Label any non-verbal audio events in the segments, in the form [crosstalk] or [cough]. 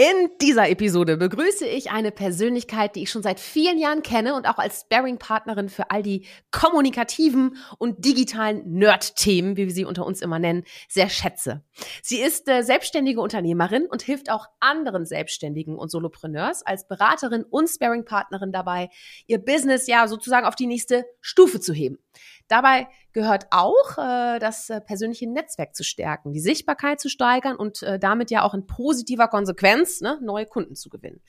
In dieser Episode begrüße ich eine Persönlichkeit, die ich schon seit vielen Jahren kenne und auch als Sparring-Partnerin für all die kommunikativen und digitalen Nerd-Themen, wie wir sie unter uns immer nennen, sehr schätze. Sie ist äh, selbstständige Unternehmerin und hilft auch anderen Selbstständigen und Solopreneurs als Beraterin und Sparring-Partnerin dabei, ihr Business ja sozusagen auf die nächste Stufe zu heben. Dabei gehört auch, äh, das äh, persönliche Netzwerk zu stärken, die Sichtbarkeit zu steigern und äh, damit ja auch in positiver Konsequenz ne, neue Kunden zu gewinnen.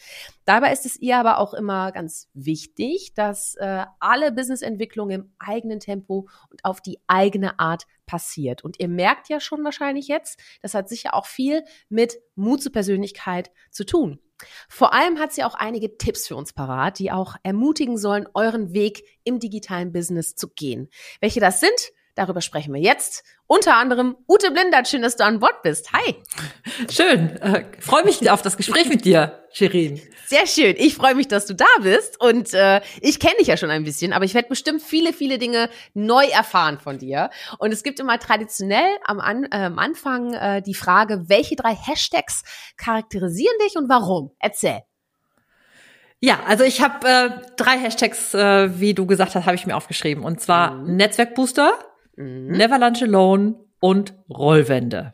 Dabei ist es ihr aber auch immer ganz wichtig, dass äh, alle Businessentwicklung im eigenen Tempo und auf die eigene Art passiert. Und ihr merkt ja schon wahrscheinlich jetzt, das hat sicher auch viel mit Mut zur Persönlichkeit zu tun. Vor allem hat sie auch einige Tipps für uns parat, die auch ermutigen sollen, euren Weg im digitalen Business zu gehen. Welche das sind, darüber sprechen wir jetzt. Unter anderem Ute Blindert, schön, dass du an Bord bist. Hi. Schön. Äh, Freue mich auf das Gespräch mit dir, Shirin. Sehr schön. Ich freue mich, dass du da bist. Und äh, ich kenne dich ja schon ein bisschen, aber ich werde bestimmt viele, viele Dinge neu erfahren von dir. Und es gibt immer traditionell am, An äh, am Anfang äh, die Frage, welche drei Hashtags charakterisieren dich und warum? Erzähl. Ja, also ich habe äh, drei Hashtags, äh, wie du gesagt hast, habe ich mir aufgeschrieben. Und zwar mhm. Netzwerkbooster, mhm. Never Lunch Alone und Rollwände.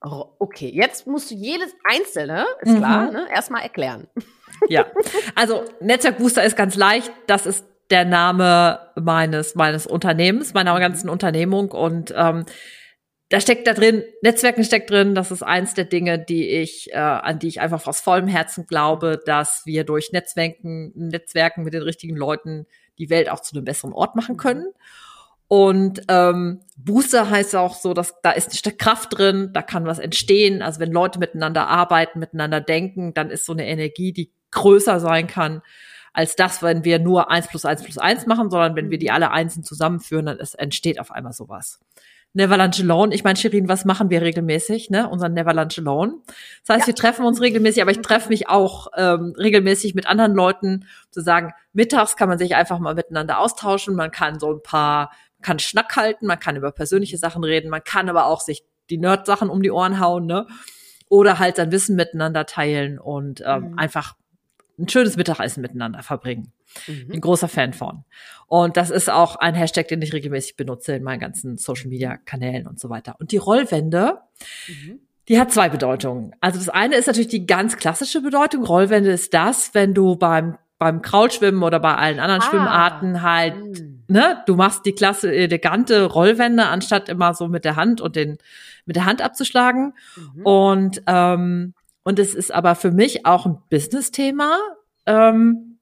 Okay, jetzt musst du jedes einzelne, ist mhm. klar, ne, erstmal erklären. [laughs] Ja, also Netzwerkbooster ist ganz leicht. Das ist der Name meines meines Unternehmens, meiner mhm. ganzen Unternehmung und ähm, da steckt da drin, Netzwerken steckt drin, das ist eins der Dinge, die ich, äh, an die ich einfach aus vollem Herzen glaube, dass wir durch Netzwerken, Netzwerken mit den richtigen Leuten die Welt auch zu einem besseren Ort machen mhm. können. Und ähm, Booster heißt auch so, dass da ist eine Kraft drin, da kann was entstehen. Also wenn Leute miteinander arbeiten, miteinander denken, dann ist so eine Energie, die größer sein kann als das, wenn wir nur eins plus eins plus eins machen, sondern wenn wir die alle Einsen zusammenführen, dann ist, entsteht auf einmal sowas. Never Lunch Alone. Ich meine, Shirin, was machen wir regelmäßig, ne? Unseren Never Lunch Alone. Das heißt, ja. wir treffen uns regelmäßig, aber ich treffe mich auch ähm, regelmäßig mit anderen Leuten, zu sagen, mittags kann man sich einfach mal miteinander austauschen, man kann so ein paar kann Schnack halten, man kann über persönliche Sachen reden, man kann aber auch sich die Nerd-Sachen um die Ohren hauen, ne? Oder halt sein Wissen miteinander teilen und ähm, mhm. einfach ein schönes Mittagessen miteinander verbringen. Mhm. Ein großer Fan von. Und das ist auch ein Hashtag, den ich regelmäßig benutze in meinen ganzen Social Media Kanälen und so weiter. Und die Rollwände, mhm. die hat zwei Bedeutungen. Also das eine ist natürlich die ganz klassische Bedeutung. Rollwände ist das, wenn du beim beim Kraulschwimmen oder bei allen anderen ah. Schwimmarten halt, mhm. Ne, du machst die klasse elegante Rollwände, anstatt immer so mit der Hand und den, mit der Hand abzuschlagen. Mhm. Und, ähm, und es ist aber für mich auch ein Business-Thema, ähm,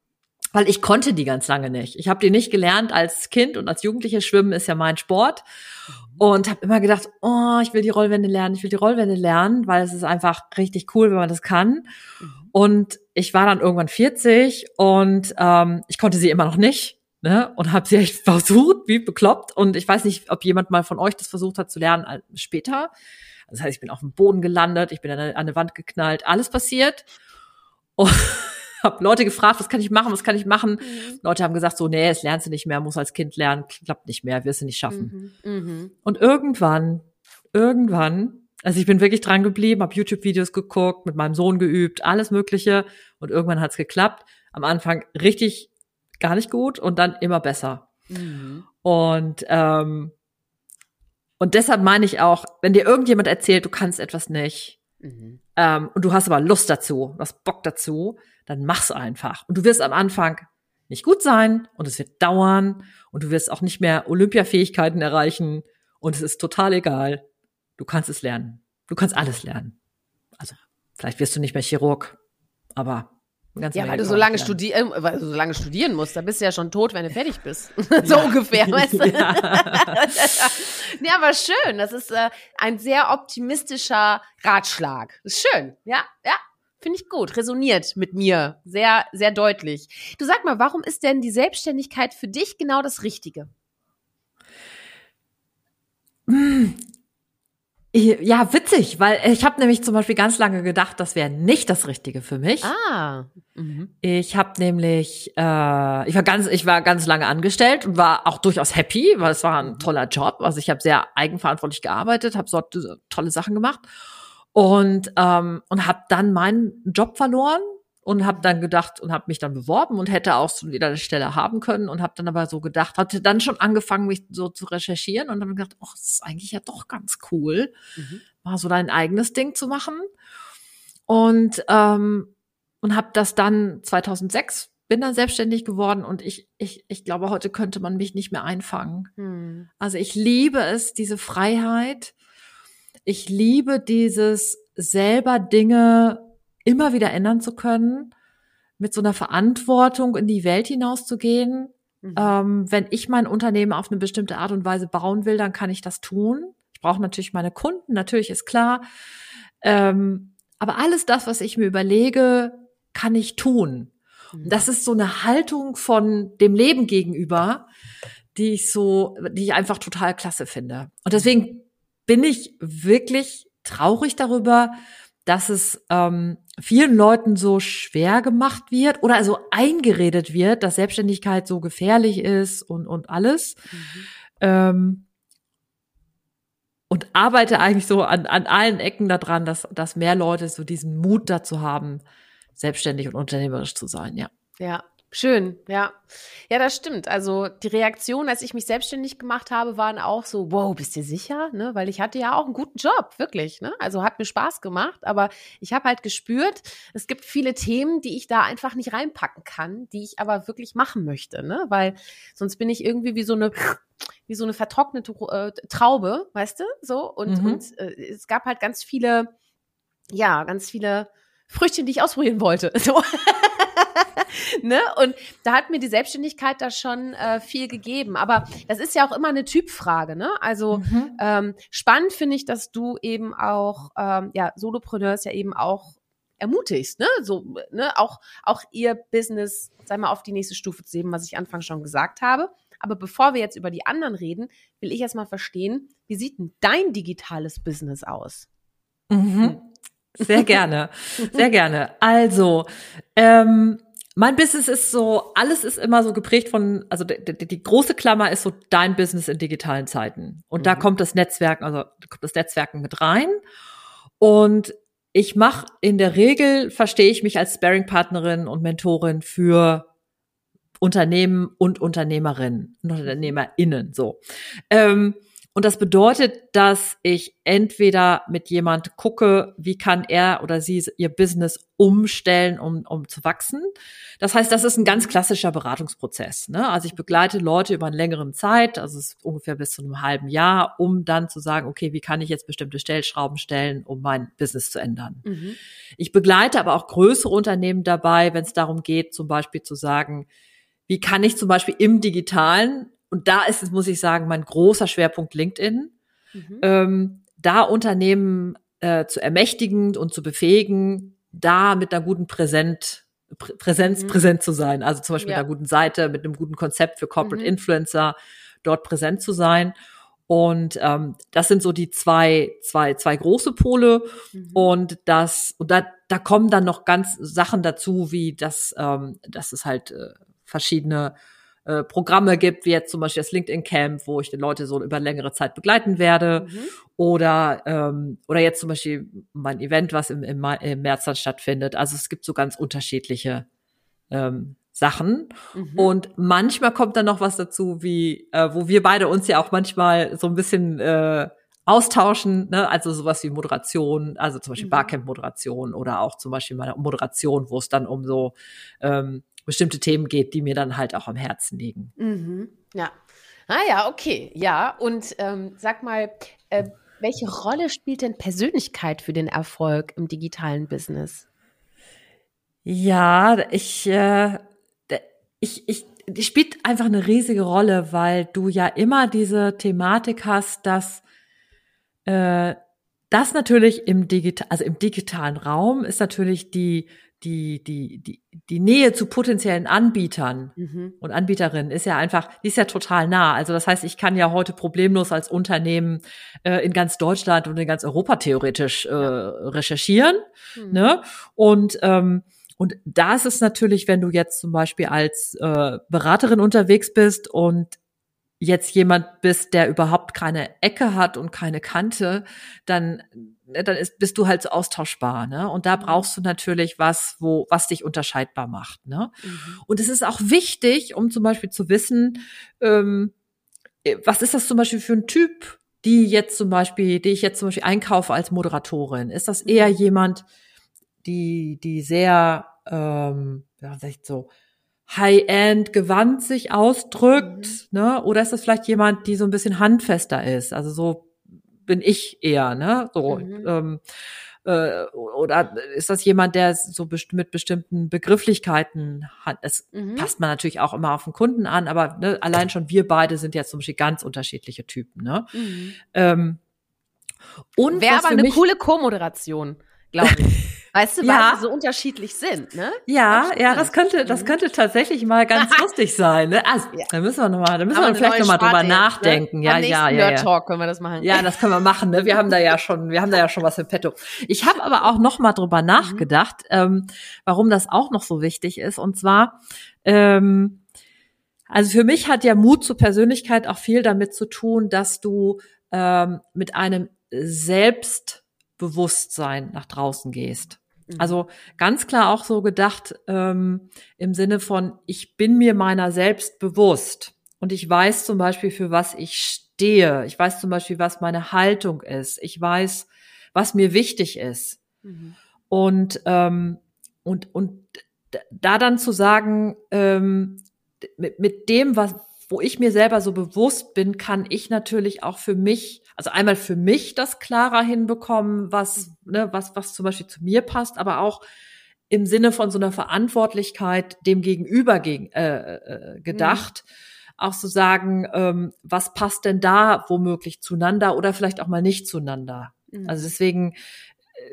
weil ich konnte die ganz lange nicht. Ich habe die nicht gelernt als Kind und als Jugendliche. Schwimmen ist ja mein Sport. Mhm. Und habe immer gedacht, oh, ich will die Rollwände lernen, ich will die Rollwände lernen, weil es ist einfach richtig cool, wenn man das kann. Mhm. Und ich war dann irgendwann 40 und ähm, ich konnte sie immer noch nicht. Ne, und habe sie echt [laughs] versucht, wie bekloppt. Und ich weiß nicht, ob jemand mal von euch das versucht hat zu lernen später. Das heißt, ich bin auf dem Boden gelandet, ich bin an eine, an eine Wand geknallt, alles passiert. Und [laughs] habe Leute gefragt, was kann ich machen, was kann ich machen? Mhm. Leute haben gesagt, so, nee, das lernst du nicht mehr, muss als Kind lernen, klappt nicht mehr, wirst du nicht schaffen. Mhm. Mhm. Und irgendwann, irgendwann also ich bin wirklich dran geblieben, habe YouTube-Videos geguckt, mit meinem Sohn geübt, alles Mögliche. Und irgendwann hat's geklappt. Am Anfang richtig gar nicht gut und dann immer besser. Mhm. Und ähm, und deshalb meine ich auch, wenn dir irgendjemand erzählt, du kannst etwas nicht, mhm. ähm, und du hast aber Lust dazu, du hast Bock dazu, dann mach's einfach. Und du wirst am Anfang nicht gut sein und es wird dauern und du wirst auch nicht mehr Olympiafähigkeiten erreichen und es ist total egal. Du kannst es lernen. Du kannst alles lernen. Also, vielleicht wirst du nicht mehr Chirurg, aber ja, weil du so lange, studieren, äh, weil du so lange studieren musst, da bist du ja schon tot, wenn du fertig bist. [laughs] [laughs] so ja. ungefähr, weißt du? [laughs] Ja. ja, aber schön. Das ist äh, ein sehr optimistischer Ratschlag. Das ist schön. Ja, ja. Finde ich gut. Resoniert mit mir. Sehr, sehr deutlich. Du sag mal, warum ist denn die Selbstständigkeit für dich genau das Richtige? Ja, witzig, weil ich habe nämlich zum Beispiel ganz lange gedacht, das wäre nicht das Richtige für mich. Ah. Mhm. Ich habe nämlich, äh, ich war ganz, ich war ganz lange angestellt und war auch durchaus happy, weil es war ein toller Job. Also ich habe sehr eigenverantwortlich gearbeitet, habe so tolle Sachen gemacht und ähm, und habe dann meinen Job verloren und habe dann gedacht und habe mich dann beworben und hätte auch so wieder eine Stelle haben können und habe dann aber so gedacht, hatte dann schon angefangen, mich so zu recherchieren und dann gedacht, ach, das ist eigentlich ja doch ganz cool, mhm. mal so dein eigenes Ding zu machen. Und ähm, und habe das dann 2006 bin dann selbstständig geworden und ich ich ich glaube heute könnte man mich nicht mehr einfangen. Mhm. Also ich liebe es diese Freiheit. Ich liebe dieses selber Dinge immer wieder ändern zu können, mit so einer Verantwortung in die Welt hinauszugehen. Mhm. Ähm, wenn ich mein Unternehmen auf eine bestimmte Art und Weise bauen will, dann kann ich das tun. Ich brauche natürlich meine Kunden, natürlich ist klar. Ähm, aber alles das, was ich mir überlege, kann ich tun. Mhm. Das ist so eine Haltung von dem Leben gegenüber, die ich so, die ich einfach total klasse finde. Und deswegen bin ich wirklich traurig darüber, dass es ähm, vielen Leuten so schwer gemacht wird oder also eingeredet wird, dass Selbstständigkeit so gefährlich ist und, und alles. Mhm. Ähm, und arbeite eigentlich so an, an allen Ecken daran, dass, dass mehr Leute so diesen Mut dazu haben, selbstständig und unternehmerisch zu sein, ja. Ja, Schön, ja. Ja, das stimmt. Also die Reaktion, als ich mich selbstständig gemacht habe, waren auch so, wow, bist du sicher? Ne? Weil ich hatte ja auch einen guten Job, wirklich. Ne? Also hat mir Spaß gemacht, aber ich habe halt gespürt, es gibt viele Themen, die ich da einfach nicht reinpacken kann, die ich aber wirklich machen möchte. Ne? Weil sonst bin ich irgendwie wie so eine wie so eine vertrocknete äh, Traube, weißt du? So. Und, mhm. und äh, es gab halt ganz viele, ja, ganz viele Früchtchen, die ich ausprobieren wollte. [laughs] So. ne? Und da hat mir die Selbstständigkeit da schon äh, viel gegeben. Aber das ist ja auch immer eine Typfrage, ne? Also mhm. ähm, spannend finde ich, dass du eben auch, ähm, ja, Solopreneurs ja eben auch ermutigst, ne? So, ne, auch, auch ihr Business, sei mal, auf die nächste Stufe zu heben, was ich anfangs schon gesagt habe. Aber bevor wir jetzt über die anderen reden, will ich erstmal verstehen, wie sieht denn dein digitales Business aus? Mhm. Sehr gerne, sehr gerne. Also, ähm, mein Business ist so, alles ist immer so geprägt von, also die, die, die große Klammer ist so dein Business in digitalen Zeiten. Und mhm. da kommt das Netzwerken, also kommt das Netzwerken mit rein. Und ich mache in der Regel, verstehe ich mich als Sparing-Partnerin und Mentorin für Unternehmen und Unternehmerinnen und UnternehmerInnen, so. Ähm, und das bedeutet, dass ich entweder mit jemand gucke, wie kann er oder sie ihr Business umstellen, um, um zu wachsen. Das heißt, das ist ein ganz klassischer Beratungsprozess. Ne? Also ich begleite Leute über eine längere Zeit, also ungefähr bis zu einem halben Jahr, um dann zu sagen, okay, wie kann ich jetzt bestimmte Stellschrauben stellen, um mein Business zu ändern. Mhm. Ich begleite aber auch größere Unternehmen dabei, wenn es darum geht, zum Beispiel zu sagen, wie kann ich zum Beispiel im digitalen und da ist es, muss ich sagen, mein großer Schwerpunkt LinkedIn, mhm. ähm, da Unternehmen äh, zu ermächtigen und zu befähigen, da mit einer guten Präsent, Prä Präsenz mhm. präsent zu sein. Also zum Beispiel ja. mit einer guten Seite, mit einem guten Konzept für Corporate mhm. Influencer, dort präsent zu sein. Und ähm, das sind so die zwei, zwei, zwei große Pole. Mhm. Und das, und da, da kommen dann noch ganz Sachen dazu, wie das, ähm, dass es halt äh, verschiedene äh, Programme gibt, wie jetzt zum Beispiel das LinkedIn Camp, wo ich die Leute so über längere Zeit begleiten werde. Mhm. Oder, ähm, oder jetzt zum Beispiel mein Event, was im, im, im März dann stattfindet. Also es gibt so ganz unterschiedliche ähm, Sachen. Mhm. Und manchmal kommt dann noch was dazu, wie, äh, wo wir beide uns ja auch manchmal so ein bisschen äh, austauschen, ne? also sowas wie Moderation, also zum Beispiel mhm. Barcamp-Moderation oder auch zum Beispiel meine Moderation, wo es dann um so ähm, bestimmte Themen geht, die mir dann halt auch am Herzen liegen. Mhm. Ja. Ah ja, okay. Ja, und ähm, sag mal, äh, welche Rolle spielt denn Persönlichkeit für den Erfolg im digitalen Business? Ja, ich, äh, ich, ich, die spielt einfach eine riesige Rolle, weil du ja immer diese Thematik hast, dass äh, das natürlich im digital, also im digitalen Raum ist natürlich die die, die, die, die Nähe zu potenziellen Anbietern mhm. und Anbieterinnen ist ja einfach, die ist ja total nah. Also das heißt, ich kann ja heute problemlos als Unternehmen äh, in ganz Deutschland und in ganz Europa theoretisch äh, recherchieren. Mhm. Ne? Und ähm, und da ist es natürlich, wenn du jetzt zum Beispiel als äh, Beraterin unterwegs bist und jetzt jemand bist, der überhaupt keine Ecke hat und keine Kante, dann Ne, dann ist, bist du halt so austauschbar, ne? Und da mhm. brauchst du natürlich was, wo, was dich unterscheidbar macht, ne? Mhm. Und es ist auch wichtig, um zum Beispiel zu wissen, ähm, äh, was ist das zum Beispiel für ein Typ, die jetzt zum Beispiel, die ich jetzt zum Beispiel einkaufe als Moderatorin? Ist das eher mhm. jemand, die, die sehr, ähm, ja, sag ich so, High-End gewandt sich ausdrückt, mhm. ne? Oder ist das vielleicht jemand, die so ein bisschen handfester ist, also so bin ich eher, ne? So, mhm. ähm, äh, oder ist das jemand, der so best mit bestimmten Begrifflichkeiten hat? Es mhm. passt man natürlich auch immer auf den Kunden an, aber ne, allein schon wir beide sind jetzt zum Beispiel ganz unterschiedliche Typen, ne? Mhm. Ähm, und wäre aber eine coole Co-Moderation, glaube ich. [laughs] Weißt du, weil ja. die so unterschiedlich sind, ne? Ja, ja, das könnte, das mhm. könnte tatsächlich mal ganz [laughs] lustig sein. Ne? Also, ja. da müssen wir noch mal, da müssen Aber wir vielleicht noch mal drüber ne? nachdenken. Ne? Ja, ja, ja, ja. Talk können wir das machen. Ja, das können wir machen. Ne? Wir haben da ja [laughs] schon, wir haben da ja schon was im Petto. Ich habe aber auch noch mal drüber mhm. nachgedacht, ähm, warum das auch noch so wichtig ist. Und zwar, ähm, also für mich hat ja Mut zur Persönlichkeit auch viel damit zu tun, dass du ähm, mit einem Selbstbewusstsein nach draußen gehst. Mhm. Also ganz klar auch so gedacht ähm, im Sinne von, ich bin mir meiner selbst bewusst und ich weiß zum Beispiel, für was ich stehe. Ich weiß zum Beispiel, was meine Haltung ist. Ich weiß, was mir wichtig ist. Mhm. Und, ähm, und, und da dann zu sagen, ähm, mit, mit dem, was, wo ich mir selber so bewusst bin, kann ich natürlich auch für mich, also einmal für mich das klarer hinbekommen, was, ne, was, was zum Beispiel zu mir passt, aber auch im Sinne von so einer Verantwortlichkeit dem Gegenüber gegen, äh, äh, gedacht. Mhm. Auch zu so sagen, ähm, was passt denn da womöglich zueinander oder vielleicht auch mal nicht zueinander. Mhm. Also deswegen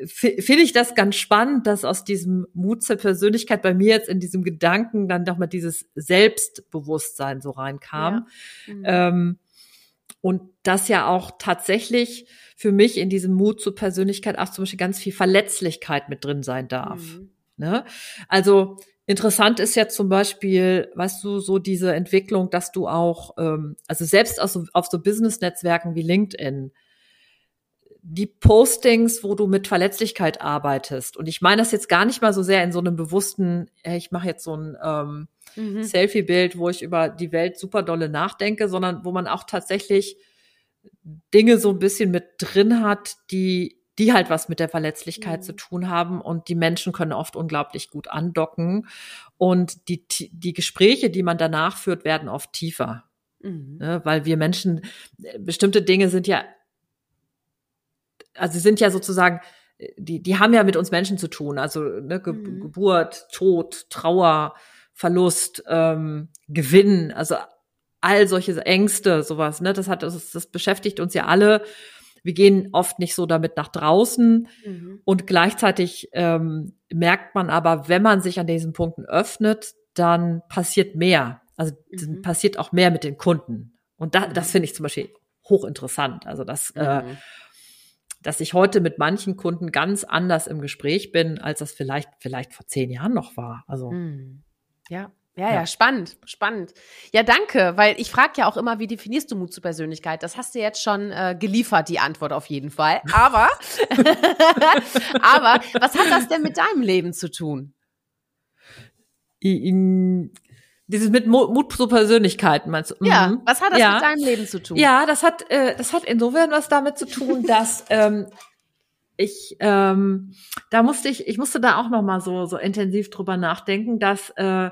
finde ich das ganz spannend, dass aus diesem Mut zur Persönlichkeit bei mir jetzt in diesem Gedanken dann doch mal dieses Selbstbewusstsein so reinkam. Ja. Mhm. Ähm, und das ja auch tatsächlich für mich in diesem Mut zur Persönlichkeit auch zum Beispiel ganz viel Verletzlichkeit mit drin sein darf. Mhm. Ne? Also interessant ist ja zum Beispiel, weißt du, so diese Entwicklung, dass du auch, ähm, also selbst auf so, auf so Business-Netzwerken wie LinkedIn, die Postings, wo du mit Verletzlichkeit arbeitest. Und ich meine das jetzt gar nicht mal so sehr in so einem bewussten, hey, ich mache jetzt so ein ähm, mhm. Selfie-Bild, wo ich über die Welt super dolle nachdenke, sondern wo man auch tatsächlich Dinge so ein bisschen mit drin hat, die die halt was mit der Verletzlichkeit mhm. zu tun haben und die Menschen können oft unglaublich gut andocken und die, die Gespräche, die man danach führt, werden oft tiefer. Mhm. Ne, weil wir Menschen, äh, bestimmte Dinge sind ja also sie sind ja sozusagen, die, die haben ja mit uns Menschen zu tun. Also ne, Ge mhm. Geburt, Tod, Trauer, Verlust, ähm, Gewinn, also all solche Ängste, sowas, ne, das hat, das, das beschäftigt uns ja alle. Wir gehen oft nicht so damit nach draußen mhm. und gleichzeitig ähm, merkt man aber, wenn man sich an diesen Punkten öffnet, dann passiert mehr. Also mhm. passiert auch mehr mit den Kunden. Und da, das mhm. finde ich zum Beispiel hochinteressant. Also das äh, mhm. dass ich heute mit manchen Kunden ganz anders im Gespräch bin, als das vielleicht, vielleicht vor zehn Jahren noch war. Also. Hm. Ja, ja, ja, spannend, spannend. Ja, danke, weil ich frage ja auch immer, wie definierst du Mut zur Persönlichkeit? Das hast du jetzt schon äh, geliefert, die Antwort auf jeden Fall. Aber, [laughs] aber was hat das denn mit deinem Leben zu tun? Dieses mit Mut zur Persönlichkeit, meinst du? Ja, mhm. was hat das ja. mit deinem Leben zu tun? Ja, das hat, äh, das hat insofern was damit zu tun, [laughs] dass ähm, ich, ähm, da musste ich, ich musste da auch noch mal so so intensiv drüber nachdenken, dass äh,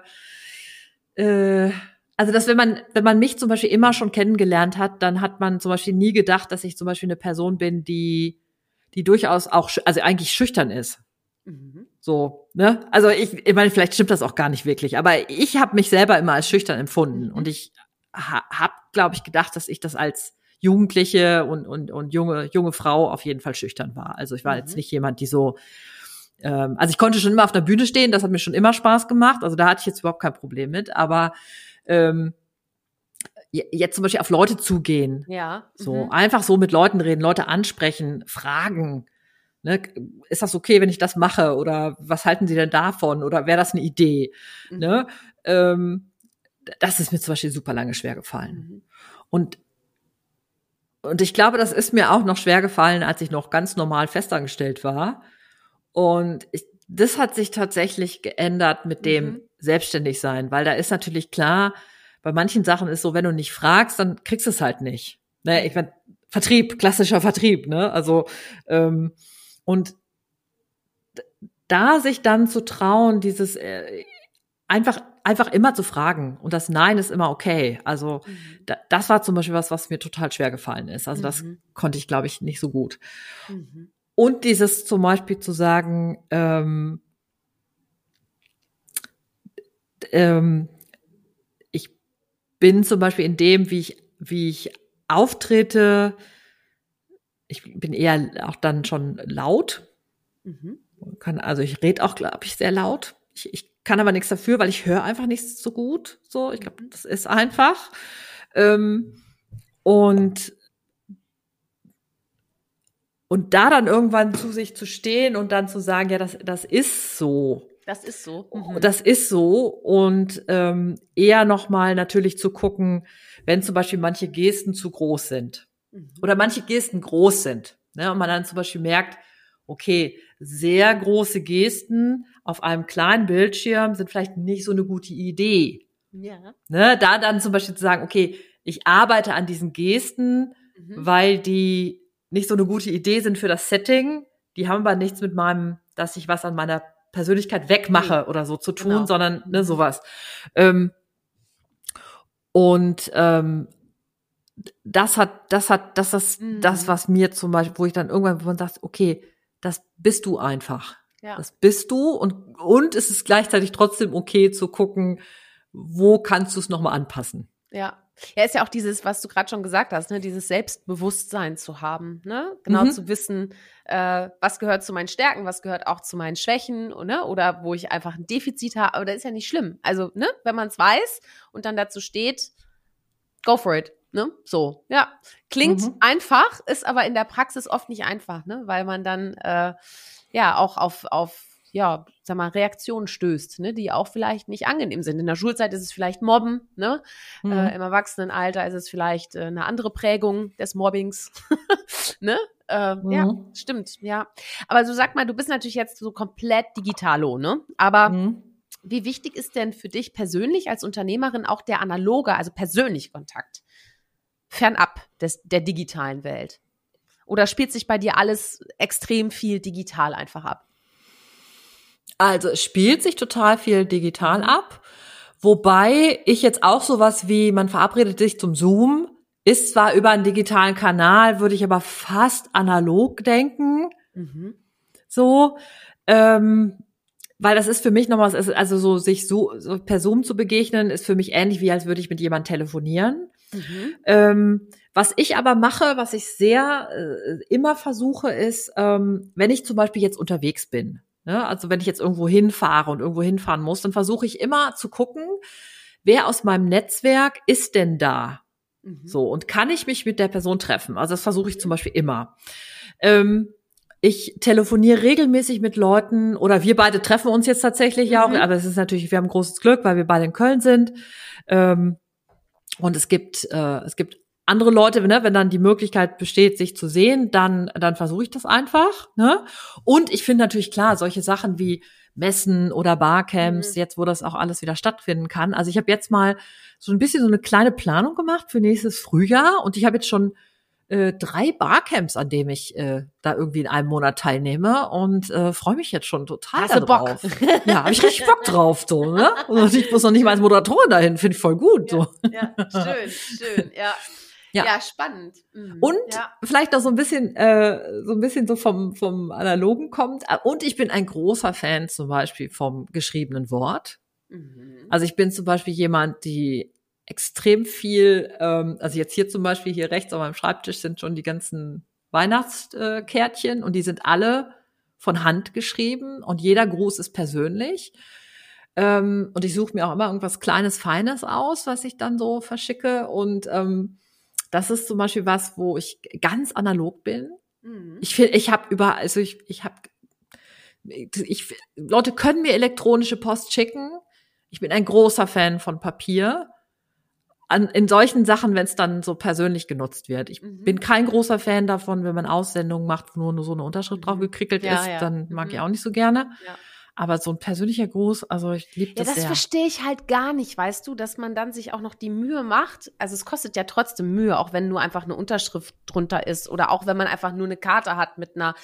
äh, also dass wenn man wenn man mich zum Beispiel immer schon kennengelernt hat, dann hat man zum Beispiel nie gedacht, dass ich zum Beispiel eine Person bin, die die durchaus auch, also eigentlich schüchtern ist. Mhm. So, ne? Also ich, ich meine, vielleicht stimmt das auch gar nicht wirklich, aber ich habe mich selber immer als schüchtern empfunden mhm. und ich ha, habe, glaube ich, gedacht, dass ich das als Jugendliche und, und, und junge, junge Frau auf jeden Fall schüchtern war. Also ich war mhm. jetzt nicht jemand, die so ähm, also ich konnte schon immer auf der Bühne stehen, das hat mir schon immer Spaß gemacht. Also da hatte ich jetzt überhaupt kein Problem mit. Aber ähm, jetzt zum Beispiel auf Leute zugehen. Ja. So, mhm. einfach so mit Leuten reden, Leute ansprechen, fragen. Ne, ist das okay, wenn ich das mache? Oder was halten Sie denn davon? Oder wäre das eine Idee? Mhm. Ne? Ähm, das ist mir zum Beispiel super lange schwer gefallen. Mhm. Und und ich glaube, das ist mir auch noch schwer gefallen, als ich noch ganz normal festangestellt war. Und ich, das hat sich tatsächlich geändert mit dem mhm. Selbstständigsein, weil da ist natürlich klar, bei manchen Sachen ist so, wenn du nicht fragst, dann kriegst du es halt nicht. Ne, ich mein, Vertrieb, klassischer Vertrieb, ne? Also ähm, und da sich dann zu trauen, dieses äh, einfach einfach immer zu fragen und das Nein ist immer okay. Also mhm. da, das war zum Beispiel was, was mir total schwer gefallen ist. Also das mhm. konnte ich, glaube ich, nicht so gut. Mhm. Und dieses zum Beispiel zu sagen, ähm, ähm, ich bin zum Beispiel in dem, wie ich wie ich auftrete, ich bin eher auch dann schon laut. Mhm. Kann, also ich rede auch, glaube ich, sehr laut. Ich, ich kann aber nichts dafür, weil ich höre einfach nichts so gut. So, ich glaube, das ist einfach. Ähm, und und da dann irgendwann zu sich zu stehen und dann zu sagen, ja, das, das ist so. Das ist so. Mhm. Das ist so. Und ähm, eher nochmal natürlich zu gucken, wenn zum Beispiel manche Gesten zu groß sind mhm. oder manche Gesten groß sind. Ne, und man dann zum Beispiel merkt, okay, sehr große Gesten auf einem kleinen Bildschirm sind vielleicht nicht so eine gute Idee. Ja. Ne, da dann zum Beispiel zu sagen, okay, ich arbeite an diesen Gesten, mhm. weil die nicht so eine gute Idee sind für das Setting. Die haben aber nichts mit meinem, dass ich was an meiner Persönlichkeit wegmache nee. oder so zu tun, genau. sondern ne, sowas. Ähm, und ähm, das hat, das hat, das ist mhm. das, was mir zum Beispiel, wo ich dann irgendwann wo man sagt, okay, das bist du einfach. Ja. Das bist du und, und es ist gleichzeitig trotzdem okay zu gucken, wo kannst du es nochmal anpassen. Ja. Ja, ist ja auch dieses, was du gerade schon gesagt hast, ne, dieses Selbstbewusstsein zu haben, ne? Genau mhm. zu wissen, äh, was gehört zu meinen Stärken, was gehört auch zu meinen Schwächen, ne? Oder wo ich einfach ein Defizit habe, aber das ist ja nicht schlimm. Also, ne, wenn man es weiß und dann dazu steht, go for it. Ne? So, ja. Klingt mhm. einfach, ist aber in der Praxis oft nicht einfach, ne? Weil man dann äh, ja auch auf, auf ja, sag mal, Reaktionen stößt, ne, die auch vielleicht nicht angenehm sind. In der Schulzeit ist es vielleicht Mobben, ne? Mhm. Äh, Im Erwachsenenalter ist es vielleicht äh, eine andere Prägung des Mobbings, [laughs] ne? Äh, mhm. Ja, stimmt, ja. Aber so sag mal, du bist natürlich jetzt so komplett digitalo, ne? Aber mhm. wie wichtig ist denn für dich persönlich als Unternehmerin auch der analoge, also persönlich Kontakt? Fernab des, der digitalen Welt? Oder spielt sich bei dir alles extrem viel digital einfach ab? Also es spielt sich total viel digital ab. Wobei ich jetzt auch sowas wie, man verabredet sich zum Zoom, ist zwar über einen digitalen Kanal, würde ich aber fast analog denken. Mhm. So, ähm, weil das ist für mich nochmal, also so sich so, so per Zoom zu begegnen, ist für mich ähnlich wie als würde ich mit jemandem telefonieren. Mhm. Ähm, was ich aber mache, was ich sehr äh, immer versuche, ist, ähm, wenn ich zum Beispiel jetzt unterwegs bin, Ne? Also wenn ich jetzt irgendwo hinfahre und irgendwo hinfahren muss, dann versuche ich immer zu gucken, wer aus meinem Netzwerk ist denn da? Mhm. So, und kann ich mich mit der Person treffen? Also das versuche ich zum Beispiel immer. Ähm, ich telefoniere regelmäßig mit Leuten oder wir beide treffen uns jetzt tatsächlich mhm. ja auch, aber es ist natürlich, wir haben großes Glück, weil wir beide in Köln sind. Ähm, und es gibt, äh, es gibt andere Leute, ne, wenn dann die Möglichkeit besteht, sich zu sehen, dann, dann versuche ich das einfach. Ne? Und ich finde natürlich klar, solche Sachen wie Messen oder Barcamps, mhm. jetzt wo das auch alles wieder stattfinden kann. Also ich habe jetzt mal so ein bisschen so eine kleine Planung gemacht für nächstes Frühjahr und ich habe jetzt schon äh, drei Barcamps, an denen ich äh, da irgendwie in einem Monat teilnehme und äh, freue mich jetzt schon total Hast drauf. Bock? Ja, habe ich richtig Bock drauf, so, ne? Und ich muss noch nicht mal als Moderatorin dahin, finde ich voll gut. Ja, so. ja schön, schön, ja. Ja, ja spannend. Mhm. Und ja. vielleicht auch so ein bisschen, äh, so ein bisschen so vom, vom Analogen kommt. Und ich bin ein großer Fan zum Beispiel vom geschriebenen Wort. Mhm. Also ich bin zum Beispiel jemand, die extrem viel, ähm, also jetzt hier zum Beispiel hier rechts auf meinem Schreibtisch sind schon die ganzen Weihnachtskärtchen und die sind alle von Hand geschrieben und jeder Gruß ist persönlich. Ähm, und ich suche mir auch immer irgendwas Kleines, Feines aus, was ich dann so verschicke. Und ähm, das ist zum Beispiel was, wo ich ganz analog bin. Mhm. Ich finde, ich habe über, also ich, ich habe, ich, Leute können mir elektronische Post schicken. Ich bin ein großer Fan von Papier. An, in solchen Sachen, wenn es dann so persönlich genutzt wird. Ich mhm. bin kein großer Fan davon, wenn man Aussendungen macht, wo nur so eine Unterschrift mhm. drauf gekrickelt ja, ist, ja. dann mag mhm. ich auch nicht so gerne. Ja. Aber so ein persönlicher Gruß, also ich liebe das. Ja, das verstehe ich halt gar nicht, weißt du, dass man dann sich auch noch die Mühe macht. Also es kostet ja trotzdem Mühe, auch wenn nur einfach eine Unterschrift drunter ist oder auch wenn man einfach nur eine Karte hat mit einer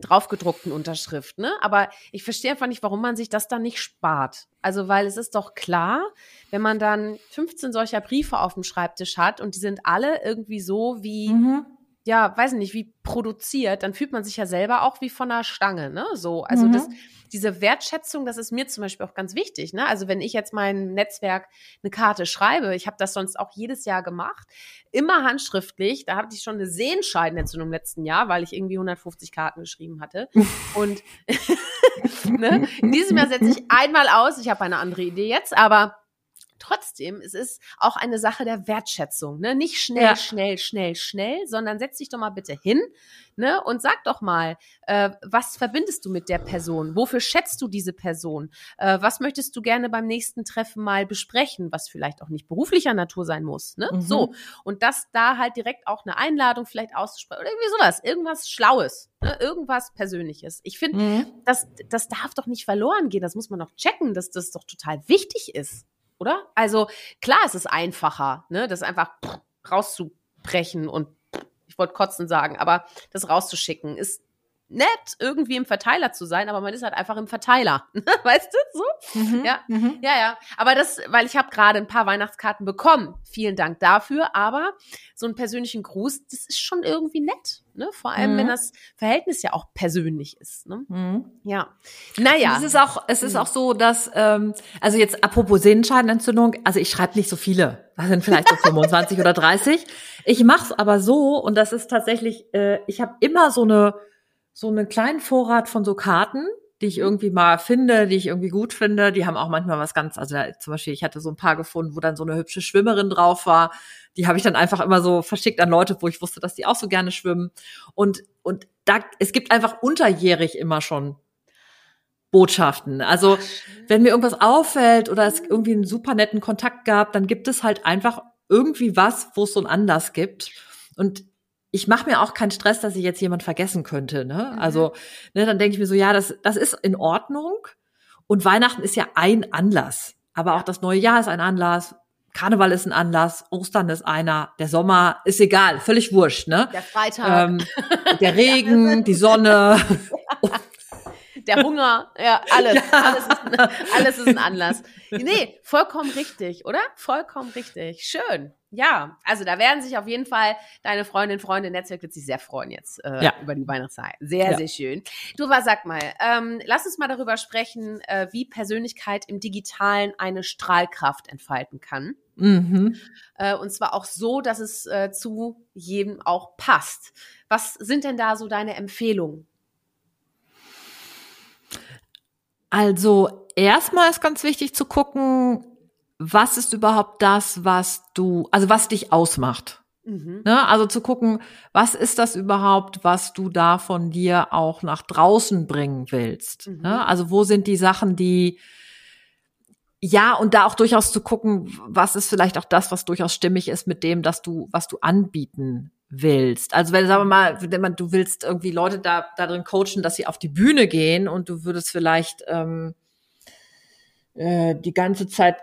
draufgedruckten Unterschrift, ne? Aber ich verstehe einfach nicht, warum man sich das dann nicht spart. Also, weil es ist doch klar, wenn man dann 15 solcher Briefe auf dem Schreibtisch hat und die sind alle irgendwie so wie mhm ja, weiß nicht, wie produziert, dann fühlt man sich ja selber auch wie von einer Stange, ne? So, also mhm. das, diese Wertschätzung, das ist mir zum Beispiel auch ganz wichtig, ne? Also wenn ich jetzt meinem Netzwerk eine Karte schreibe, ich habe das sonst auch jedes Jahr gemacht, immer handschriftlich, da hatte ich schon eine Sehenscheidenentzündung im letzten Jahr, weil ich irgendwie 150 Karten geschrieben hatte. Und [laughs] ne? in diesem Jahr setze ich einmal aus, ich habe eine andere Idee jetzt, aber Trotzdem, es ist auch eine Sache der Wertschätzung. Ne? Nicht schnell, ja. schnell, schnell, schnell, sondern setz dich doch mal bitte hin ne? und sag doch mal, äh, was verbindest du mit der Person? Wofür schätzt du diese Person? Äh, was möchtest du gerne beim nächsten Treffen mal besprechen, was vielleicht auch nicht beruflicher Natur sein muss? Ne? Mhm. So. Und das da halt direkt auch eine Einladung vielleicht auszusprechen oder irgendwie sowas, irgendwas Schlaues. Ne, irgendwas Persönliches. Ich finde, mhm. das, das darf doch nicht verloren gehen. Das muss man doch checken, dass das doch total wichtig ist oder? Also klar, es ist einfacher, ne, das einfach rauszubrechen und ich wollte kotzen sagen, aber das rauszuschicken ist nett, irgendwie im Verteiler zu sein, aber man ist halt einfach im Verteiler. [laughs] weißt du? So? Mhm, ja. Mhm. ja, ja. Aber das, weil ich habe gerade ein paar Weihnachtskarten bekommen. Vielen Dank dafür. Aber so einen persönlichen Gruß, das ist schon irgendwie nett. Ne? Vor allem, mhm. wenn das Verhältnis ja auch persönlich ist. Ne? Mhm. Ja. Naja. Es ist auch, es ist mhm. auch so, dass, ähm, also jetzt apropos Sehenscheidenentzündung, also ich schreibe nicht so viele. Das sind vielleicht so [laughs] 25 oder 30. Ich mache es aber so, und das ist tatsächlich, äh, ich habe immer so eine so einen kleinen Vorrat von so Karten, die ich irgendwie mal finde, die ich irgendwie gut finde. Die haben auch manchmal was ganz, also da, zum Beispiel, ich hatte so ein paar gefunden, wo dann so eine hübsche Schwimmerin drauf war. Die habe ich dann einfach immer so verschickt an Leute, wo ich wusste, dass die auch so gerne schwimmen. Und, und da, es gibt einfach unterjährig immer schon Botschaften. Also, wenn mir irgendwas auffällt oder es irgendwie einen super netten Kontakt gab, dann gibt es halt einfach irgendwie was, wo es so einen Anlass gibt. Und ich mache mir auch keinen Stress, dass ich jetzt jemand vergessen könnte. Ne? Mhm. Also, ne, dann denke ich mir so, ja, das, das ist in Ordnung. Und Weihnachten ist ja ein Anlass. Aber auch das neue Jahr ist ein Anlass. Karneval ist ein Anlass, Ostern ist einer, der Sommer ist egal, völlig wurscht, ne? Der Freitag. Ähm, der [laughs] Regen, die Sonne. [laughs] der Hunger, ja, alles. [laughs] Ja. Alles, ist, alles ist ein Anlass. Nee, vollkommen richtig, oder? Vollkommen richtig. Schön. Ja, also da werden sich auf jeden Fall deine Freundin, Freunde, Netzwerk wird sich sehr freuen jetzt äh, ja. über die Weihnachtszeit. Sehr, ja. sehr schön. Du, was sag mal, ähm, lass uns mal darüber sprechen, äh, wie Persönlichkeit im Digitalen eine Strahlkraft entfalten kann. Mhm. Äh, und zwar auch so, dass es äh, zu jedem auch passt. Was sind denn da so deine Empfehlungen? Also erstmal ist ganz wichtig zu gucken, was ist überhaupt das, was du, also was dich ausmacht. Mhm. Ne? Also zu gucken, was ist das überhaupt, was du da von dir auch nach draußen bringen willst. Mhm. Ne? Also wo sind die Sachen, die ja, und da auch durchaus zu gucken, was ist vielleicht auch das, was durchaus stimmig ist mit dem, dass du, was du anbieten willst. Also wenn, sagen wir mal, wenn man, du willst irgendwie Leute da, da drin coachen, dass sie auf die Bühne gehen und du würdest vielleicht ähm, äh, die ganze Zeit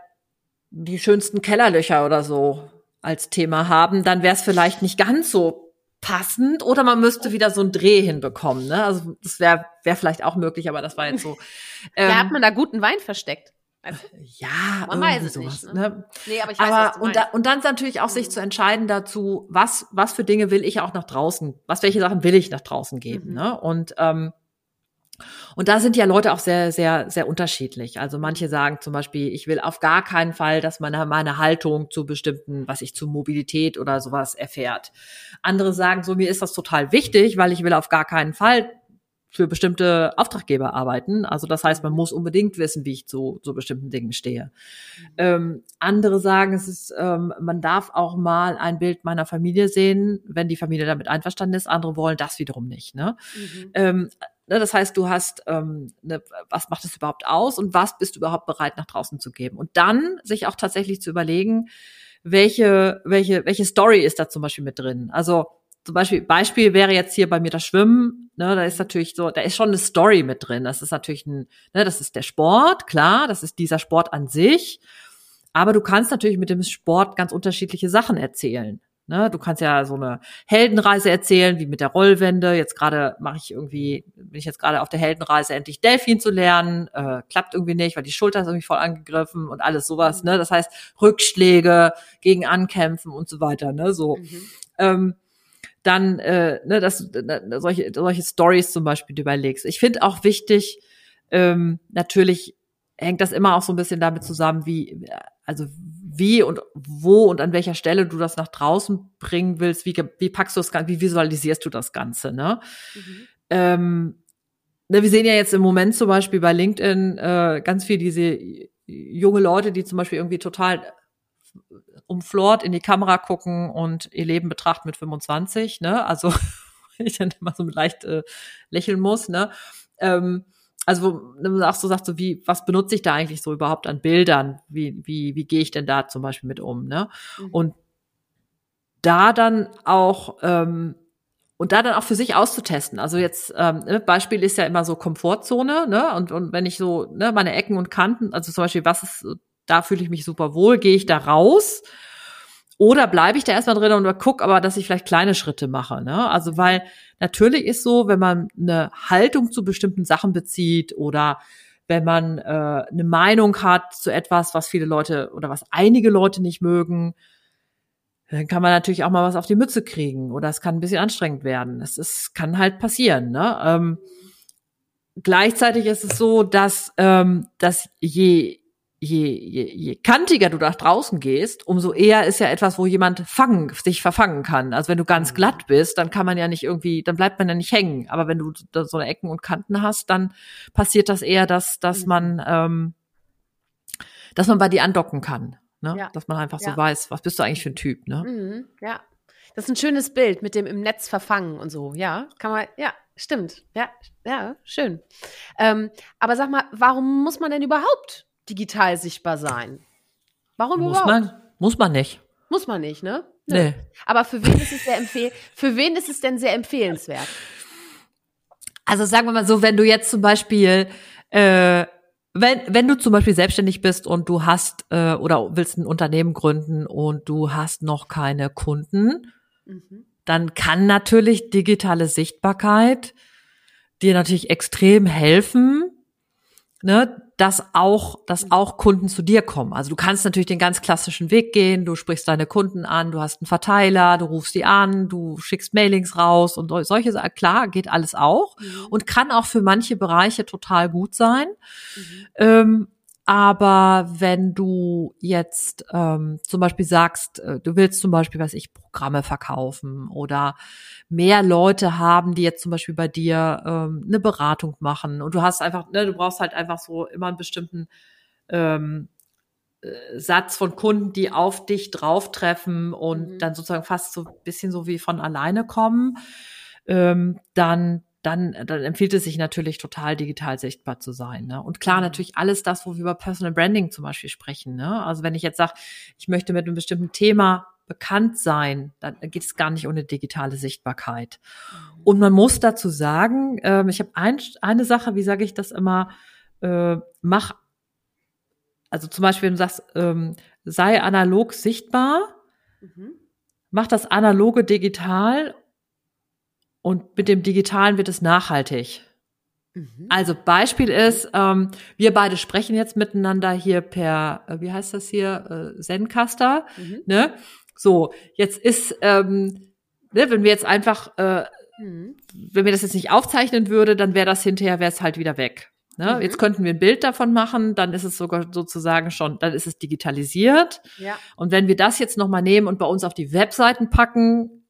die schönsten Kellerlöcher oder so als Thema haben, dann wäre es vielleicht nicht ganz so passend oder man müsste wieder so einen Dreh hinbekommen. Ne? Also das wäre wär vielleicht auch möglich, aber das war jetzt so. [laughs] Ähm, da hat man da guten Wein versteckt. Also, ja, man weiß es sowas, nicht. Ne? ne? Nee, aber ich weiß, aber, was du und, da, und dann natürlich auch mhm. sich zu entscheiden dazu, was was für Dinge will ich auch nach draußen, was welche Sachen will ich nach draußen geben. Mhm. Ne? Und ähm, und da sind ja Leute auch sehr, sehr, sehr unterschiedlich. Also manche sagen zum Beispiel, ich will auf gar keinen Fall, dass meine, meine Haltung zu bestimmten, was ich zu Mobilität oder sowas erfährt. Andere sagen so, mir ist das total wichtig, weil ich will auf gar keinen Fall für bestimmte Auftraggeber arbeiten. Also das heißt, man muss unbedingt wissen, wie ich zu, zu bestimmten Dingen stehe. Mhm. Ähm, andere sagen, es ist, ähm, man darf auch mal ein Bild meiner Familie sehen, wenn die Familie damit einverstanden ist. Andere wollen das wiederum nicht. Ne? Mhm. Ähm, ne, das heißt, du hast, ähm, ne, was macht es überhaupt aus und was bist du überhaupt bereit nach draußen zu geben? Und dann sich auch tatsächlich zu überlegen, welche, welche, welche Story ist da zum Beispiel mit drin? Also zum Beispiel, Beispiel wäre jetzt hier bei mir das Schwimmen, ne, da ist natürlich so, da ist schon eine Story mit drin. Das ist natürlich ein, ne, das ist der Sport, klar, das ist dieser Sport an sich. Aber du kannst natürlich mit dem Sport ganz unterschiedliche Sachen erzählen. Ne, du kannst ja so eine Heldenreise erzählen, wie mit der Rollwende. Jetzt gerade mache ich irgendwie, bin ich jetzt gerade auf der Heldenreise, endlich Delfin zu lernen. Äh, klappt irgendwie nicht, weil die Schulter ist irgendwie voll angegriffen und alles sowas. Ne? Das heißt, Rückschläge gegen Ankämpfen und so weiter. Ne? So. Mhm. Ähm, dann äh, ne, dass ne, solche solche Stories zum Beispiel überlegst. Ich finde auch wichtig, ähm, natürlich hängt das immer auch so ein bisschen damit zusammen, wie also wie und wo und an welcher Stelle du das nach draußen bringen willst, wie, wie packst du das wie visualisierst du das Ganze, ne? Mhm. Ähm, ne, wir sehen ja jetzt im Moment zum Beispiel bei LinkedIn äh, ganz viel diese junge Leute, die zum Beispiel irgendwie total umflort in die Kamera gucken und ihr Leben betrachten mit 25, ne? Also [laughs] ich dann immer so leicht äh, lächeln muss, ne? Ähm, also wo auch so sagt so wie was benutze ich da eigentlich so überhaupt an Bildern wie wie wie gehe ich denn da zum Beispiel mit um ne mhm. und da dann auch ähm, und da dann auch für sich auszutesten. Also jetzt ähm, ne, Beispiel ist ja immer so Komfortzone, ne? Und und wenn ich so ne meine Ecken und Kanten, also zum Beispiel was ist da fühle ich mich super wohl, gehe ich da raus oder bleibe ich da erstmal drin und guck aber, dass ich vielleicht kleine Schritte mache. Ne? Also weil natürlich ist so, wenn man eine Haltung zu bestimmten Sachen bezieht oder wenn man äh, eine Meinung hat zu etwas, was viele Leute oder was einige Leute nicht mögen, dann kann man natürlich auch mal was auf die Mütze kriegen oder es kann ein bisschen anstrengend werden. Es ist, kann halt passieren. Ne? Ähm, gleichzeitig ist es so, dass, ähm, dass je je, je, je kantiger du nach draußen gehst, umso eher ist ja etwas, wo jemand fangen, sich verfangen kann. Also wenn du ganz mhm. glatt bist, dann kann man ja nicht irgendwie, dann bleibt man ja nicht hängen. Aber wenn du so eine Ecken und Kanten hast, dann passiert das eher, dass, dass mhm. man, ähm, dass man bei dir andocken kann. Ne? Ja. Dass man einfach ja. so weiß, was bist du eigentlich für ein Typ, ne? Mhm. Ja. Das ist ein schönes Bild mit dem im Netz verfangen und so. Ja, kann man, ja, stimmt. Ja, ja, schön. Ähm, aber sag mal, warum muss man denn überhaupt digital sichtbar sein. Warum muss überhaupt? man? Muss man nicht. Muss man nicht, ne? Nee. nee. Aber für wen ist es sehr empfehl [laughs] für wen ist es denn sehr empfehlenswert? Also sagen wir mal so, wenn du jetzt zum Beispiel äh, wenn, wenn du zum Beispiel selbstständig bist und du hast äh, oder willst ein Unternehmen gründen und du hast noch keine Kunden, mhm. dann kann natürlich digitale Sichtbarkeit dir natürlich extrem helfen, ne, dass auch, dass auch Kunden zu dir kommen. Also du kannst natürlich den ganz klassischen Weg gehen, du sprichst deine Kunden an, du hast einen Verteiler, du rufst sie an, du schickst Mailings raus und solche Sachen. Klar, geht alles auch mhm. und kann auch für manche Bereiche total gut sein. Mhm. Ähm, aber wenn du jetzt ähm, zum Beispiel sagst, äh, du willst zum Beispiel, was ich, Programme verkaufen oder mehr Leute haben, die jetzt zum Beispiel bei dir ähm, eine Beratung machen und du hast einfach, ne, du brauchst halt einfach so immer einen bestimmten ähm, äh, Satz von Kunden, die auf dich drauftreffen und mhm. dann sozusagen fast so ein bisschen so wie von alleine kommen, ähm, dann dann, dann empfiehlt es sich natürlich total digital sichtbar zu sein. Ne? Und klar, mhm. natürlich alles das, wo wir über Personal Branding zum Beispiel sprechen. Ne? Also wenn ich jetzt sage, ich möchte mit einem bestimmten Thema bekannt sein, dann geht es gar nicht ohne digitale Sichtbarkeit. Mhm. Und man muss dazu sagen, äh, ich habe ein, eine Sache, wie sage ich das immer, äh, mach, also zum Beispiel, wenn du sagst, ähm, sei analog sichtbar, mhm. mach das analoge digital und mit dem Digitalen wird es nachhaltig. Mhm. Also Beispiel ist, ähm, wir beide sprechen jetzt miteinander hier per, äh, wie heißt das hier, äh, Zencaster. Mhm. Ne? So, jetzt ist, ähm, ne, wenn wir jetzt einfach, äh, mhm. wenn wir das jetzt nicht aufzeichnen würde, dann wäre das hinterher, wäre es halt wieder weg. Ne? Mhm. Jetzt könnten wir ein Bild davon machen, dann ist es sogar sozusagen schon, dann ist es digitalisiert. Ja. Und wenn wir das jetzt nochmal nehmen und bei uns auf die Webseiten packen,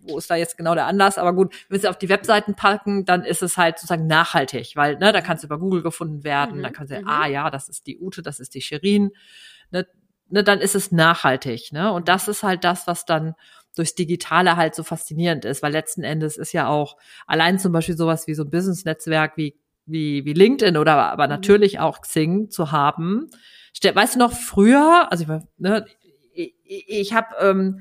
wo ist da jetzt genau der Anlass? Aber gut, wenn es auf die Webseiten packen, dann ist es halt sozusagen nachhaltig, weil ne, da kann es über Google gefunden werden, mhm. da kann sie, mhm. ah ja, das ist die Ute, das ist die Shirin, ne, ne, dann ist es nachhaltig, ne? Und das ist halt das, was dann durchs Digitale halt so faszinierend ist, weil letzten Endes ist ja auch allein zum Beispiel sowas wie so ein Business-Netzwerk wie, wie, wie LinkedIn oder aber mhm. natürlich auch Xing zu haben. Weißt du noch früher, also ich, ne, ich, ich habe ähm,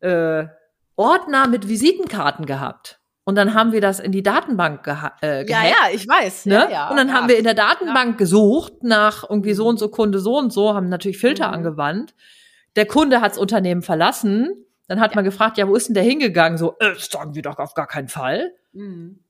äh, Ordner mit Visitenkarten gehabt. Und dann haben wir das in die Datenbank geha äh, Ja, ja, ich weiß. Ne? Ja, ja, und dann ja. haben wir in der Datenbank gesucht nach irgendwie so und so Kunde so und so, haben natürlich Filter mhm. angewandt. Der Kunde hat's Unternehmen verlassen. Dann hat man gefragt, ja, wo ist denn der hingegangen? So, äh, das sagen wir doch auf gar keinen Fall. Mhm.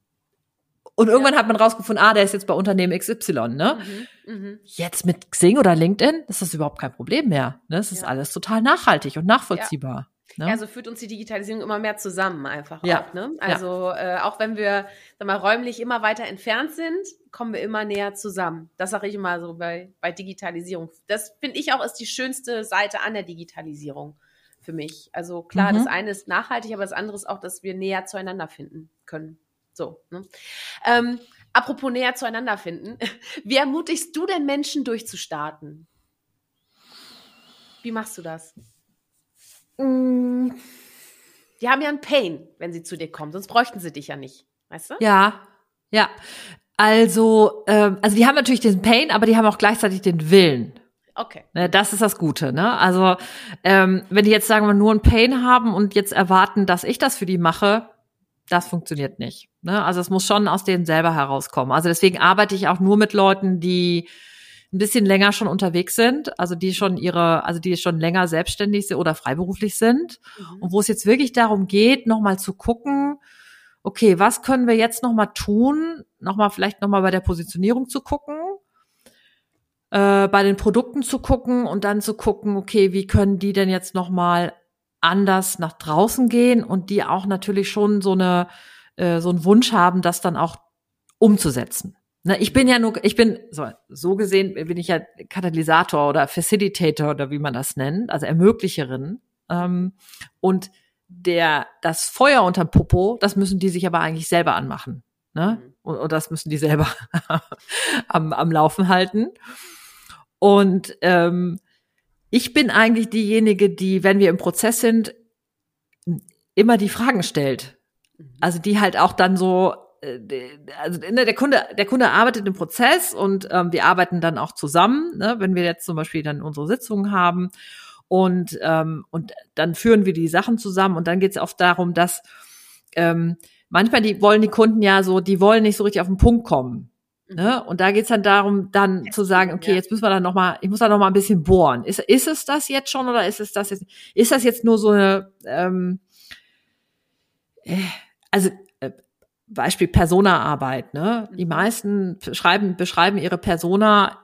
Und irgendwann hat man rausgefunden, ah, der ist jetzt bei Unternehmen XY, ne? Mhm, mh. Jetzt mit Xing oder LinkedIn ist das überhaupt kein Problem mehr. Ne? Das ist alles total nachhaltig und nachvollziehbar. Ne? Ja, so führt uns die Digitalisierung immer mehr zusammen einfach ja. auch. Ne? Also ja. äh, auch wenn wir sag mal, räumlich immer weiter entfernt sind, kommen wir immer näher zusammen. Das sage ich immer so bei, bei Digitalisierung. Das finde ich auch ist die schönste Seite an der Digitalisierung für mich. Also klar, mhm. das eine ist nachhaltig, aber das andere ist auch, dass wir näher zueinander finden können. So. Ne? Ähm, apropos näher zueinander finden. [laughs] Wie ermutigst du denn Menschen durchzustarten? Wie machst du das? Mm. Die haben ja einen Pain, wenn sie zu dir kommen, sonst bräuchten sie dich ja nicht. Weißt du? Ja, ja. Also, ähm, also die haben natürlich den Pain, aber die haben auch gleichzeitig den Willen. Okay. Ne, das ist das Gute, ne? Also, ähm, wenn die jetzt sagen wir nur einen Pain haben und jetzt erwarten, dass ich das für die mache, das funktioniert nicht. Ne? Also es muss schon aus denen selber herauskommen. Also deswegen arbeite ich auch nur mit Leuten, die ein bisschen länger schon unterwegs sind, also die schon ihre, also die schon länger selbstständig sind oder freiberuflich sind mhm. und wo es jetzt wirklich darum geht, nochmal zu gucken, okay, was können wir jetzt nochmal tun, nochmal vielleicht nochmal bei der Positionierung zu gucken, äh, bei den Produkten zu gucken und dann zu gucken, okay, wie können die denn jetzt nochmal anders nach draußen gehen und die auch natürlich schon so eine, äh, so einen Wunsch haben, das dann auch umzusetzen. Na, ich bin ja nur, ich bin, so, so gesehen bin ich ja Katalysator oder Facilitator oder wie man das nennt, also Ermöglicherin. Ähm, und der, das Feuer unterm Popo, das müssen die sich aber eigentlich selber anmachen. Ne? Mhm. Und, und das müssen die selber [laughs] am, am Laufen halten. Und ähm, ich bin eigentlich diejenige, die, wenn wir im Prozess sind, immer die Fragen stellt. Mhm. Also die halt auch dann so also ne, der Kunde, der Kunde arbeitet im Prozess und ähm, wir arbeiten dann auch zusammen, ne, wenn wir jetzt zum Beispiel dann unsere Sitzungen haben und ähm, und dann führen wir die Sachen zusammen und dann geht es oft darum, dass ähm, manchmal die wollen die Kunden ja so, die wollen nicht so richtig auf den Punkt kommen. Ne? Mhm. Und da geht's dann darum, dann zu sagen, okay, ja. jetzt müssen wir dann noch mal, ich muss da noch mal ein bisschen bohren. Ist, ist es das jetzt schon oder ist es das jetzt? Ist das jetzt nur so eine? Ähm, äh, also Beispiel Persona-Arbeit. Ne? Die mhm. meisten schreiben, beschreiben ihre Persona,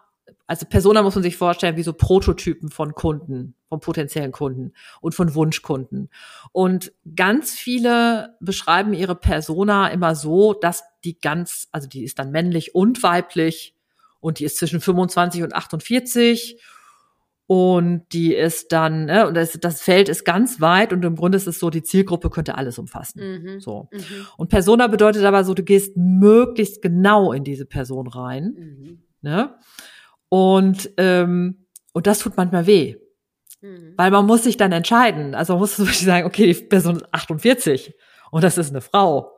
also Persona muss man sich vorstellen wie so Prototypen von Kunden, von potenziellen Kunden und von Wunschkunden. Und ganz viele beschreiben ihre Persona immer so, dass die ganz, also die ist dann männlich und weiblich und die ist zwischen 25 und 48 und die ist dann, ne, und das, das Feld ist ganz weit und im Grunde ist es so, die Zielgruppe könnte alles umfassen. Mhm. So. Mhm. Und Persona bedeutet aber so, du gehst möglichst genau in diese Person rein. Mhm. Ne? Und, ähm, und das tut manchmal weh. Mhm. Weil man muss sich dann entscheiden. Also man muss [laughs] zum Beispiel sagen, okay, die Person ist 48 und das ist eine Frau.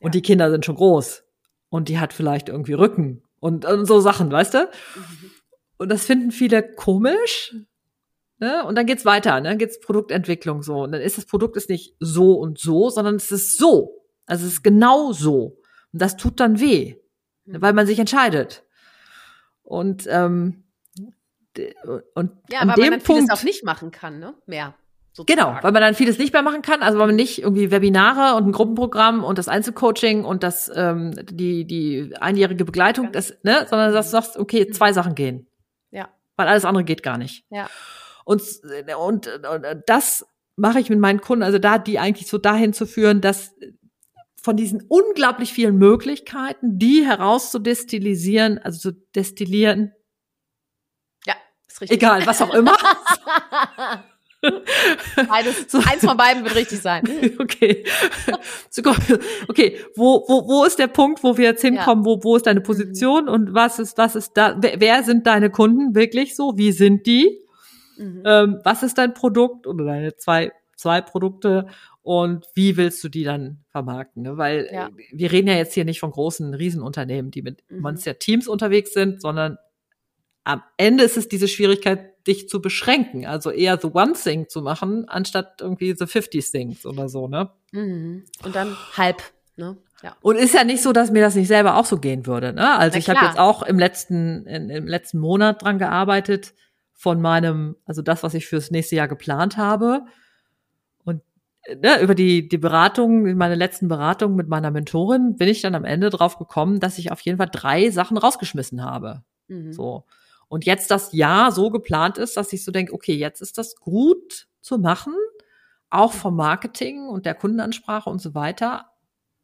Und ja. die Kinder sind schon groß. Und die hat vielleicht irgendwie Rücken und, und so Sachen, weißt du? Mhm. Und das finden viele komisch. Ne? Und dann geht's weiter, ne? dann geht's Produktentwicklung so. Und dann ist das Produkt ist nicht so und so, sondern es ist so. Also es ist genau so. Und das tut dann weh, mhm. weil man sich entscheidet. Und ähm, und ja, an weil dem man dann Punkt, vieles auch nicht machen kann, ne? Mehr. Sozusagen. Genau, weil man dann vieles nicht mehr machen kann, also weil man nicht irgendwie Webinare und ein Gruppenprogramm und das Einzelcoaching und das ähm, die die einjährige Begleitung, das, ne, sondern dass du sagst, okay, zwei Sachen gehen weil alles andere geht gar nicht. Ja. Und, und, und das mache ich mit meinen Kunden, also da die eigentlich so dahin zu führen, dass von diesen unglaublich vielen Möglichkeiten, die herauszudestillieren, also zu destillieren. Ja, ist richtig. Egal, was auch immer. [laughs] Beides, so. Eins von beiden wird richtig sein. [laughs] Okay. Okay, wo, wo, wo ist der Punkt, wo wir jetzt hinkommen? Ja. Wo, wo ist deine Position mhm. und was ist, was ist da, wer, wer sind deine Kunden wirklich so? Wie sind die? Mhm. Ähm, was ist dein Produkt oder deine zwei, zwei Produkte? und wie willst du die dann vermarkten? Ne? Weil ja. wir reden ja jetzt hier nicht von großen Riesenunternehmen, die mit mhm. Monster-Teams unterwegs sind, sondern am Ende ist es diese Schwierigkeit, dich zu beschränken, also eher the one thing zu machen, anstatt irgendwie the 50 things oder so, ne? Mhm. Und dann halb, ne? Ja. Und ist ja nicht so, dass mir das nicht selber auch so gehen würde, ne? Also Na ich habe jetzt auch im letzten, in, im letzten Monat dran gearbeitet, von meinem, also das, was ich fürs nächste Jahr geplant habe ne, über die, die Beratung, meine letzten Beratungen mit meiner Mentorin, bin ich dann am Ende drauf gekommen, dass ich auf jeden Fall drei Sachen rausgeschmissen habe. Mhm. So. Und jetzt das Jahr so geplant ist, dass ich so denke, okay, jetzt ist das gut zu machen, auch vom Marketing und der Kundenansprache und so weiter.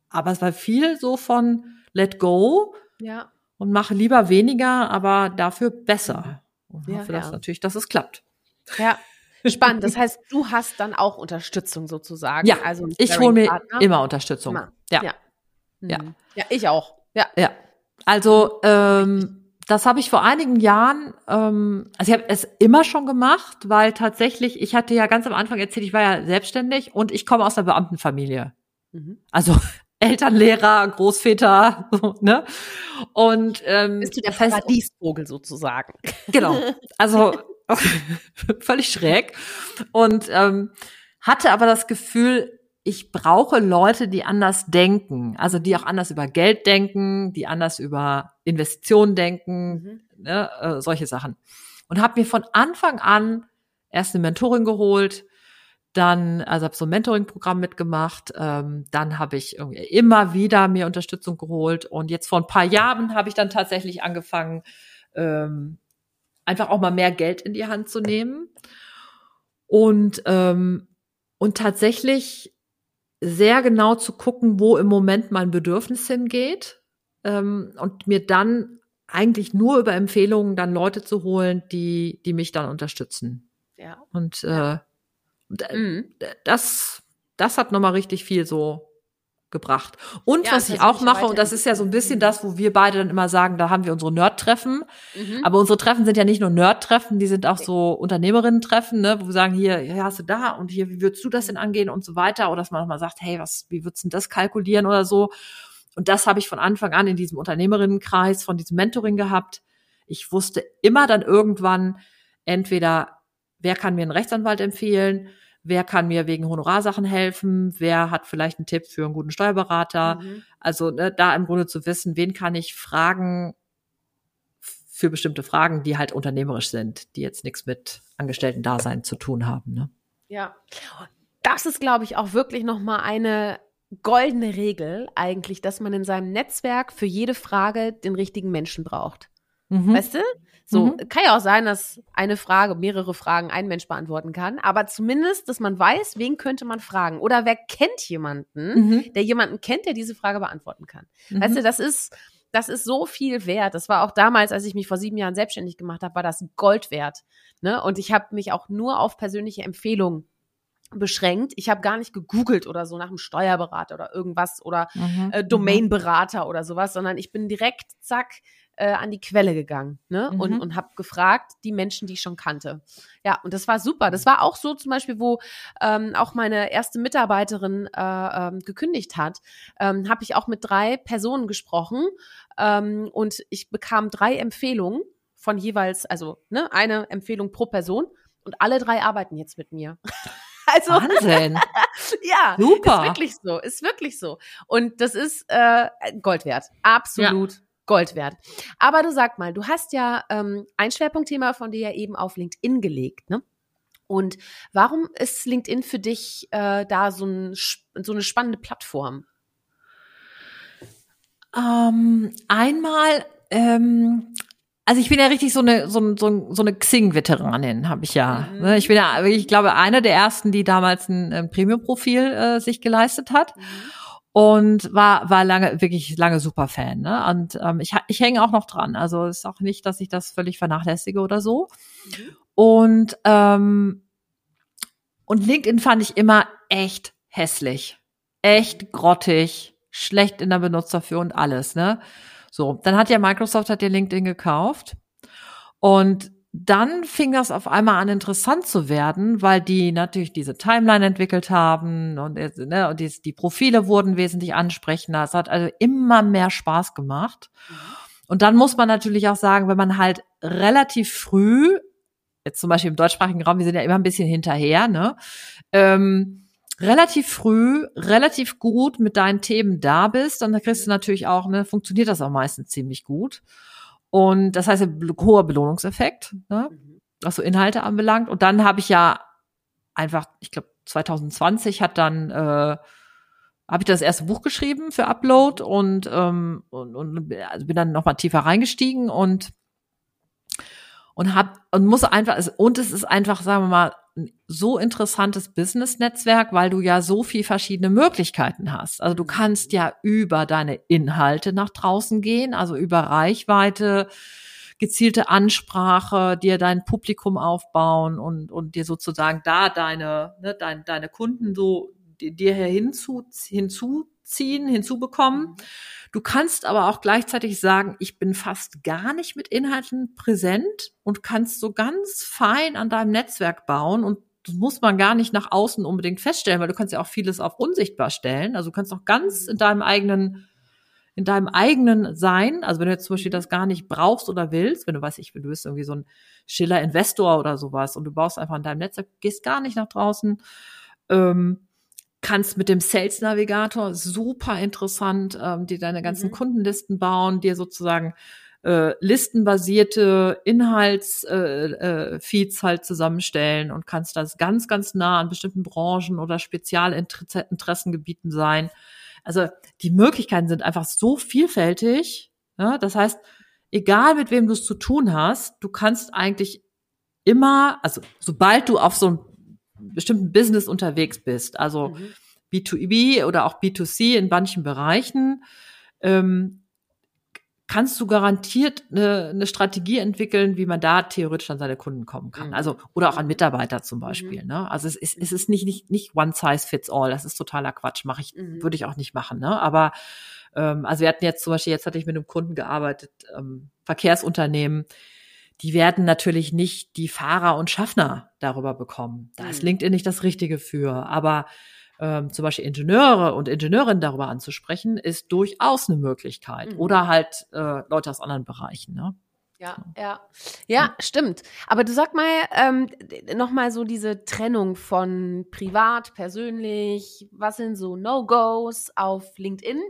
Aber es war viel so von let go ja. und mache lieber weniger, aber dafür besser. Und ja, hoffe, dass natürlich, dass es klappt. Ja, Spannend. Das heißt, du hast dann auch Unterstützung sozusagen. Ja, also ich hole mir immer Unterstützung. Immer. Ja. Ja. Mhm. ja. ja, ich auch. Ja. Ja. Also, ähm, das habe ich vor einigen Jahren, ähm, also ich habe es immer schon gemacht, weil tatsächlich, ich hatte ja ganz am Anfang erzählt, ich war ja selbstständig und ich komme aus einer Beamtenfamilie. Mhm. Also [laughs] Eltern, Lehrer, Großväter, [laughs] so, ne? Und ähm, bist du der Paradiesvogel sozusagen? Genau. [laughs] Also völlig schräg. Und ähm, hatte aber das Gefühl, ich brauche Leute, die anders denken, also die auch anders über Geld denken, die anders über Investitionen denken, mhm. ne, äh, solche Sachen. Und habe mir von Anfang an erst eine Mentorin geholt, dann also habe so ein Mentoring-Programm mitgemacht, ähm, dann habe ich irgendwie immer wieder mir Unterstützung geholt und jetzt vor ein paar Jahren habe ich dann tatsächlich angefangen, ähm, einfach auch mal mehr Geld in die Hand zu nehmen und ähm, und tatsächlich sehr genau zu gucken, wo im Moment mein Bedürfnis hingeht ähm, und mir dann eigentlich nur über Empfehlungen dann Leute zu holen, die die mich dann unterstützen. Ja. Und, äh, äh, mhm. das das hat noch mal richtig viel so gebracht. Und ja, was ich auch mache, und das ist ja so ein bisschen das, wo wir beide dann immer sagen, da haben wir unsere Nerd-Treffen. Mhm. Aber unsere Treffen sind ja nicht nur Nerd-Treffen, die sind auch so Unternehmerinnen-Treffen, ne, wo wir sagen, hier, hier hast du da und hier, wie würdest du das denn angehen und so weiter. Oder dass man mal sagt, hey, was, wie würdest du das kalkulieren oder so. Und das habe ich von Anfang an in diesem Unternehmerinnenkreis, von diesem Mentoring gehabt. Ich wusste immer dann irgendwann, entweder, wer kann mir einen Rechtsanwalt empfehlen, wer kann mir wegen Honorarsachen helfen, wer hat vielleicht einen Tipp für einen guten Steuerberater. Mhm. Also ne, da im Grunde zu wissen, wen kann ich fragen für bestimmte Fragen, die halt unternehmerisch sind, die jetzt nichts mit Angestellten-Dasein zu tun haben. Ne? Ja, das ist, glaube ich, auch wirklich noch mal eine goldene Regel eigentlich, dass man in seinem Netzwerk für jede Frage den richtigen Menschen braucht. Mhm. Weißt du? So, mhm. kann ja auch sein, dass eine Frage, mehrere Fragen ein Mensch beantworten kann, aber zumindest, dass man weiß, wen könnte man fragen oder wer kennt jemanden, mhm. der jemanden kennt, der diese Frage beantworten kann. Mhm. Weißt du, das ist, das ist so viel wert. Das war auch damals, als ich mich vor sieben Jahren selbstständig gemacht habe, war das Gold wert. Ne? Und ich habe mich auch nur auf persönliche Empfehlungen beschränkt. Ich habe gar nicht gegoogelt oder so nach einem Steuerberater oder irgendwas oder mhm. äh, Domainberater oder sowas, sondern ich bin direkt, zack, äh, an die Quelle gegangen ne? Mhm. und, und habe gefragt, die Menschen, die ich schon kannte. Ja, und das war super. Das war auch so zum Beispiel, wo ähm, auch meine erste Mitarbeiterin äh, ähm, gekündigt hat, ähm, habe ich auch mit drei Personen gesprochen ähm, und ich bekam drei Empfehlungen von jeweils, also ne, eine Empfehlung pro Person und alle drei arbeiten jetzt mit mir. [laughs] Also, Wahnsinn. [laughs] ja, super. Ist wirklich so, ist wirklich so. Und das ist äh, Gold wert. Absolut. Ja. Gold wert. Aber du sag mal, du hast ja ähm, ein Schwerpunktthema von dir ja eben auf LinkedIn gelegt, ne? Und warum ist LinkedIn für dich äh, da so, ein, so eine spannende Plattform? Ähm, einmal, ähm, also ich bin ja richtig so eine so, so, so eine Xing-Veteranin, habe ich ja. Mhm. Ne? Ich bin ja, ich glaube, eine der ersten, die damals ein, ein Premium-Profil äh, sich geleistet hat. Mhm und war war lange wirklich lange super Fan ne und ähm, ich ich hänge auch noch dran also ist auch nicht dass ich das völlig vernachlässige oder so mhm. und ähm, Und LinkedIn fand ich immer echt hässlich. Echt grottig, schlecht in der Benutzerführung und alles, ne? So, dann hat ja Microsoft hat ja LinkedIn gekauft. Und dann fing das auf einmal an interessant zu werden, weil die natürlich diese Timeline entwickelt haben und, ne, und die, die Profile wurden wesentlich ansprechender. Es hat also immer mehr Spaß gemacht. Und dann muss man natürlich auch sagen, wenn man halt relativ früh, jetzt zum Beispiel im deutschsprachigen Raum, wir sind ja immer ein bisschen hinterher, ne, ähm, relativ früh, relativ gut mit deinen Themen da bist, dann kriegst du natürlich auch, ne, funktioniert das auch meistens ziemlich gut. Und das heißt, hoher Belohnungseffekt, ne, mhm. was so Inhalte anbelangt. Und dann habe ich ja einfach, ich glaube, 2020 hat dann äh, habe ich das erste Buch geschrieben für Upload und ähm, und, und also bin dann noch mal tiefer reingestiegen und und hab und muss einfach und es ist einfach sagen wir mal so interessantes Business-Netzwerk, weil du ja so viel verschiedene Möglichkeiten hast. Also du kannst ja über deine Inhalte nach draußen gehen, also über Reichweite, gezielte Ansprache, dir dein Publikum aufbauen und, und dir sozusagen da deine, ne, dein, deine Kunden so dir hinzu, hinzuziehen, hinzubekommen. Du kannst aber auch gleichzeitig sagen, ich bin fast gar nicht mit Inhalten präsent und kannst so ganz fein an deinem Netzwerk bauen und das muss man gar nicht nach außen unbedingt feststellen, weil du kannst ja auch vieles auf unsichtbar stellen. Also du kannst auch ganz in deinem eigenen in deinem eigenen Sein, also wenn du jetzt zum Beispiel das gar nicht brauchst oder willst, wenn du weißt, ich, du bist irgendwie so ein Schiller-Investor oder sowas und du baust einfach an deinem Netzwerk, gehst gar nicht nach draußen, ähm, kannst mit dem Sales Navigator super interessant ähm, dir deine ganzen mhm. Kundenlisten bauen, dir sozusagen äh, listenbasierte Inhaltsfeeds äh, äh, Feeds halt zusammenstellen und kannst das ganz, ganz nah an bestimmten Branchen oder Spezialinteressengebieten sein. Also die Möglichkeiten sind einfach so vielfältig. Ja? Das heißt, egal mit wem du es zu tun hast, du kannst eigentlich immer, also sobald du auf so einem bestimmten Business unterwegs bist, also mhm. B2B oder auch B2C in manchen Bereichen, ähm, kannst du garantiert eine, eine Strategie entwickeln, wie man da theoretisch an seine Kunden kommen kann. Mhm. Also oder auch an Mitarbeiter zum Beispiel. Mhm. Ne? Also es ist, es ist nicht, nicht, nicht one size fits all. Das ist totaler Quatsch. Mache ich, mhm. würde ich auch nicht machen. Ne? Aber ähm, also wir hatten jetzt zum Beispiel, jetzt hatte ich mit einem Kunden gearbeitet, ähm, Verkehrsunternehmen, die werden natürlich nicht die Fahrer und Schaffner darüber bekommen. Da ist mhm. LinkedIn nicht das Richtige für. Aber ähm, zum Beispiel Ingenieure und Ingenieurinnen darüber anzusprechen, ist durchaus eine Möglichkeit. Mhm. Oder halt äh, Leute aus anderen Bereichen. Ne? Ja, ja, ja, stimmt. Aber du sag mal ähm, noch mal so diese Trennung von privat, persönlich. Was sind so No-Gos auf LinkedIn?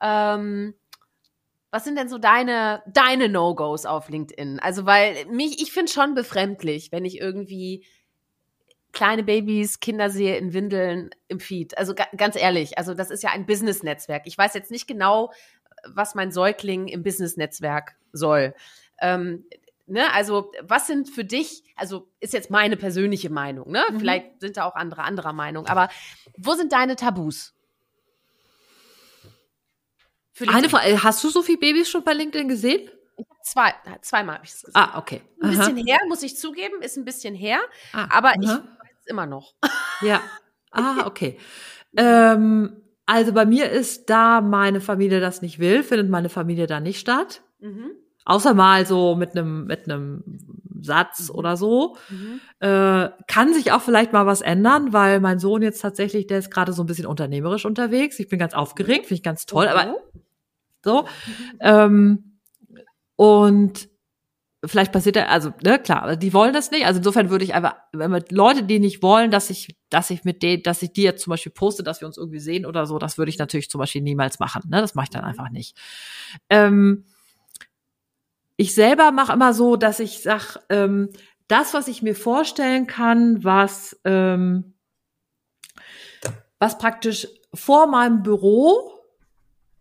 Ähm, was sind denn so deine, deine No-Gos auf LinkedIn? Also, weil mich, ich finde schon befremdlich, wenn ich irgendwie kleine Babys, Kinder sehe in Windeln im Feed. Also ganz ehrlich, also das ist ja ein Business-Netzwerk. Ich weiß jetzt nicht genau, was mein Säugling im Business-Netzwerk soll. Ähm, ne, also was sind für dich, also ist jetzt meine persönliche Meinung, ne? Mhm. Vielleicht sind da auch andere anderer Meinung, aber wo sind deine Tabus? Eine Frage, hast du so viele Babys schon bei LinkedIn gesehen? Zwei, zweimal habe ich es gesehen. Ah, okay. Ein bisschen her, muss ich zugeben, ist ein bisschen her, ah, aber aha. ich weiß es immer noch. [laughs] Ja. Ah, okay. ähm, also bei mir ist da meine Familie das nicht will, findet meine Familie da nicht statt. Mhm. Außer mal so mit einem mit einem Satz mhm. oder so. Mhm. Äh, kann sich auch vielleicht mal was ändern, weil mein Sohn jetzt tatsächlich, der ist gerade so ein bisschen unternehmerisch unterwegs. Ich bin ganz aufgeregt, finde ich ganz toll, aber mhm. So. Ähm, und vielleicht passiert er, also, ne, klar, die wollen das nicht. Also insofern würde ich einfach, wenn wir Leute, die nicht wollen, dass ich, dass ich mit denen, dass ich die jetzt zum Beispiel poste, dass wir uns irgendwie sehen oder so, das würde ich natürlich zum Beispiel niemals machen. Ne? Das mache ich dann mhm. einfach nicht. Ähm, ich selber mache immer so, dass ich sag, ähm, das, was ich mir vorstellen kann, was, ähm, was praktisch vor meinem Büro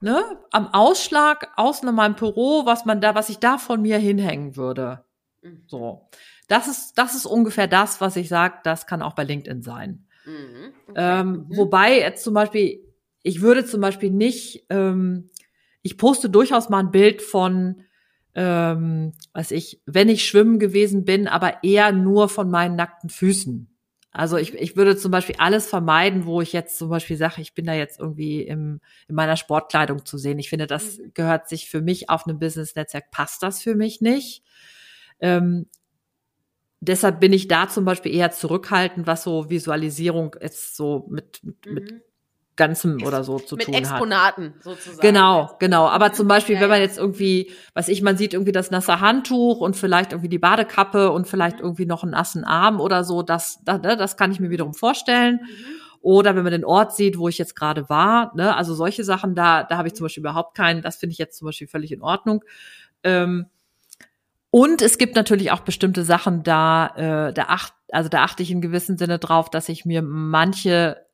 ne, am Ausschlag außen an meinem Büro, was man da, was ich da von mir hinhängen würde. Mhm. So. Das ist, das ist ungefähr das, was ich sage, das kann auch bei LinkedIn sein. Mhm. Okay. Ähm, mhm. Wobei jetzt zum Beispiel, ich würde zum Beispiel nicht, ähm, ich poste durchaus mal ein Bild von, ähm, was ich, wenn ich schwimmen gewesen bin, aber eher nur von meinen nackten Füßen. Also ich, ich würde zum Beispiel alles vermeiden, wo ich jetzt zum Beispiel sage, ich bin da jetzt irgendwie im, in meiner Sportkleidung zu sehen. Ich finde, das mhm. gehört sich für mich auf einem Business-Netzwerk, passt das für mich nicht. Ähm, deshalb bin ich da zum Beispiel eher zurückhaltend, was so Visualisierung ist, so mit, mit, mhm. mit Ganzem Ex oder so zu mit tun Exponaten hat. sozusagen. Genau, genau. Aber zum Beispiel, ja, wenn man jetzt irgendwie, was ich, man sieht irgendwie das nasse Handtuch und vielleicht irgendwie die Badekappe und vielleicht mhm. irgendwie noch einen nassen Arm oder so, das, das, ne, das kann ich mir wiederum vorstellen. Mhm. Oder wenn man den Ort sieht, wo ich jetzt gerade war, ne, also solche Sachen, da, da habe ich zum Beispiel überhaupt keinen, das finde ich jetzt zum Beispiel völlig in Ordnung. Ähm, und es gibt natürlich auch bestimmte Sachen, da, äh, da acht, also da achte ich in gewissem Sinne drauf, dass ich mir manche,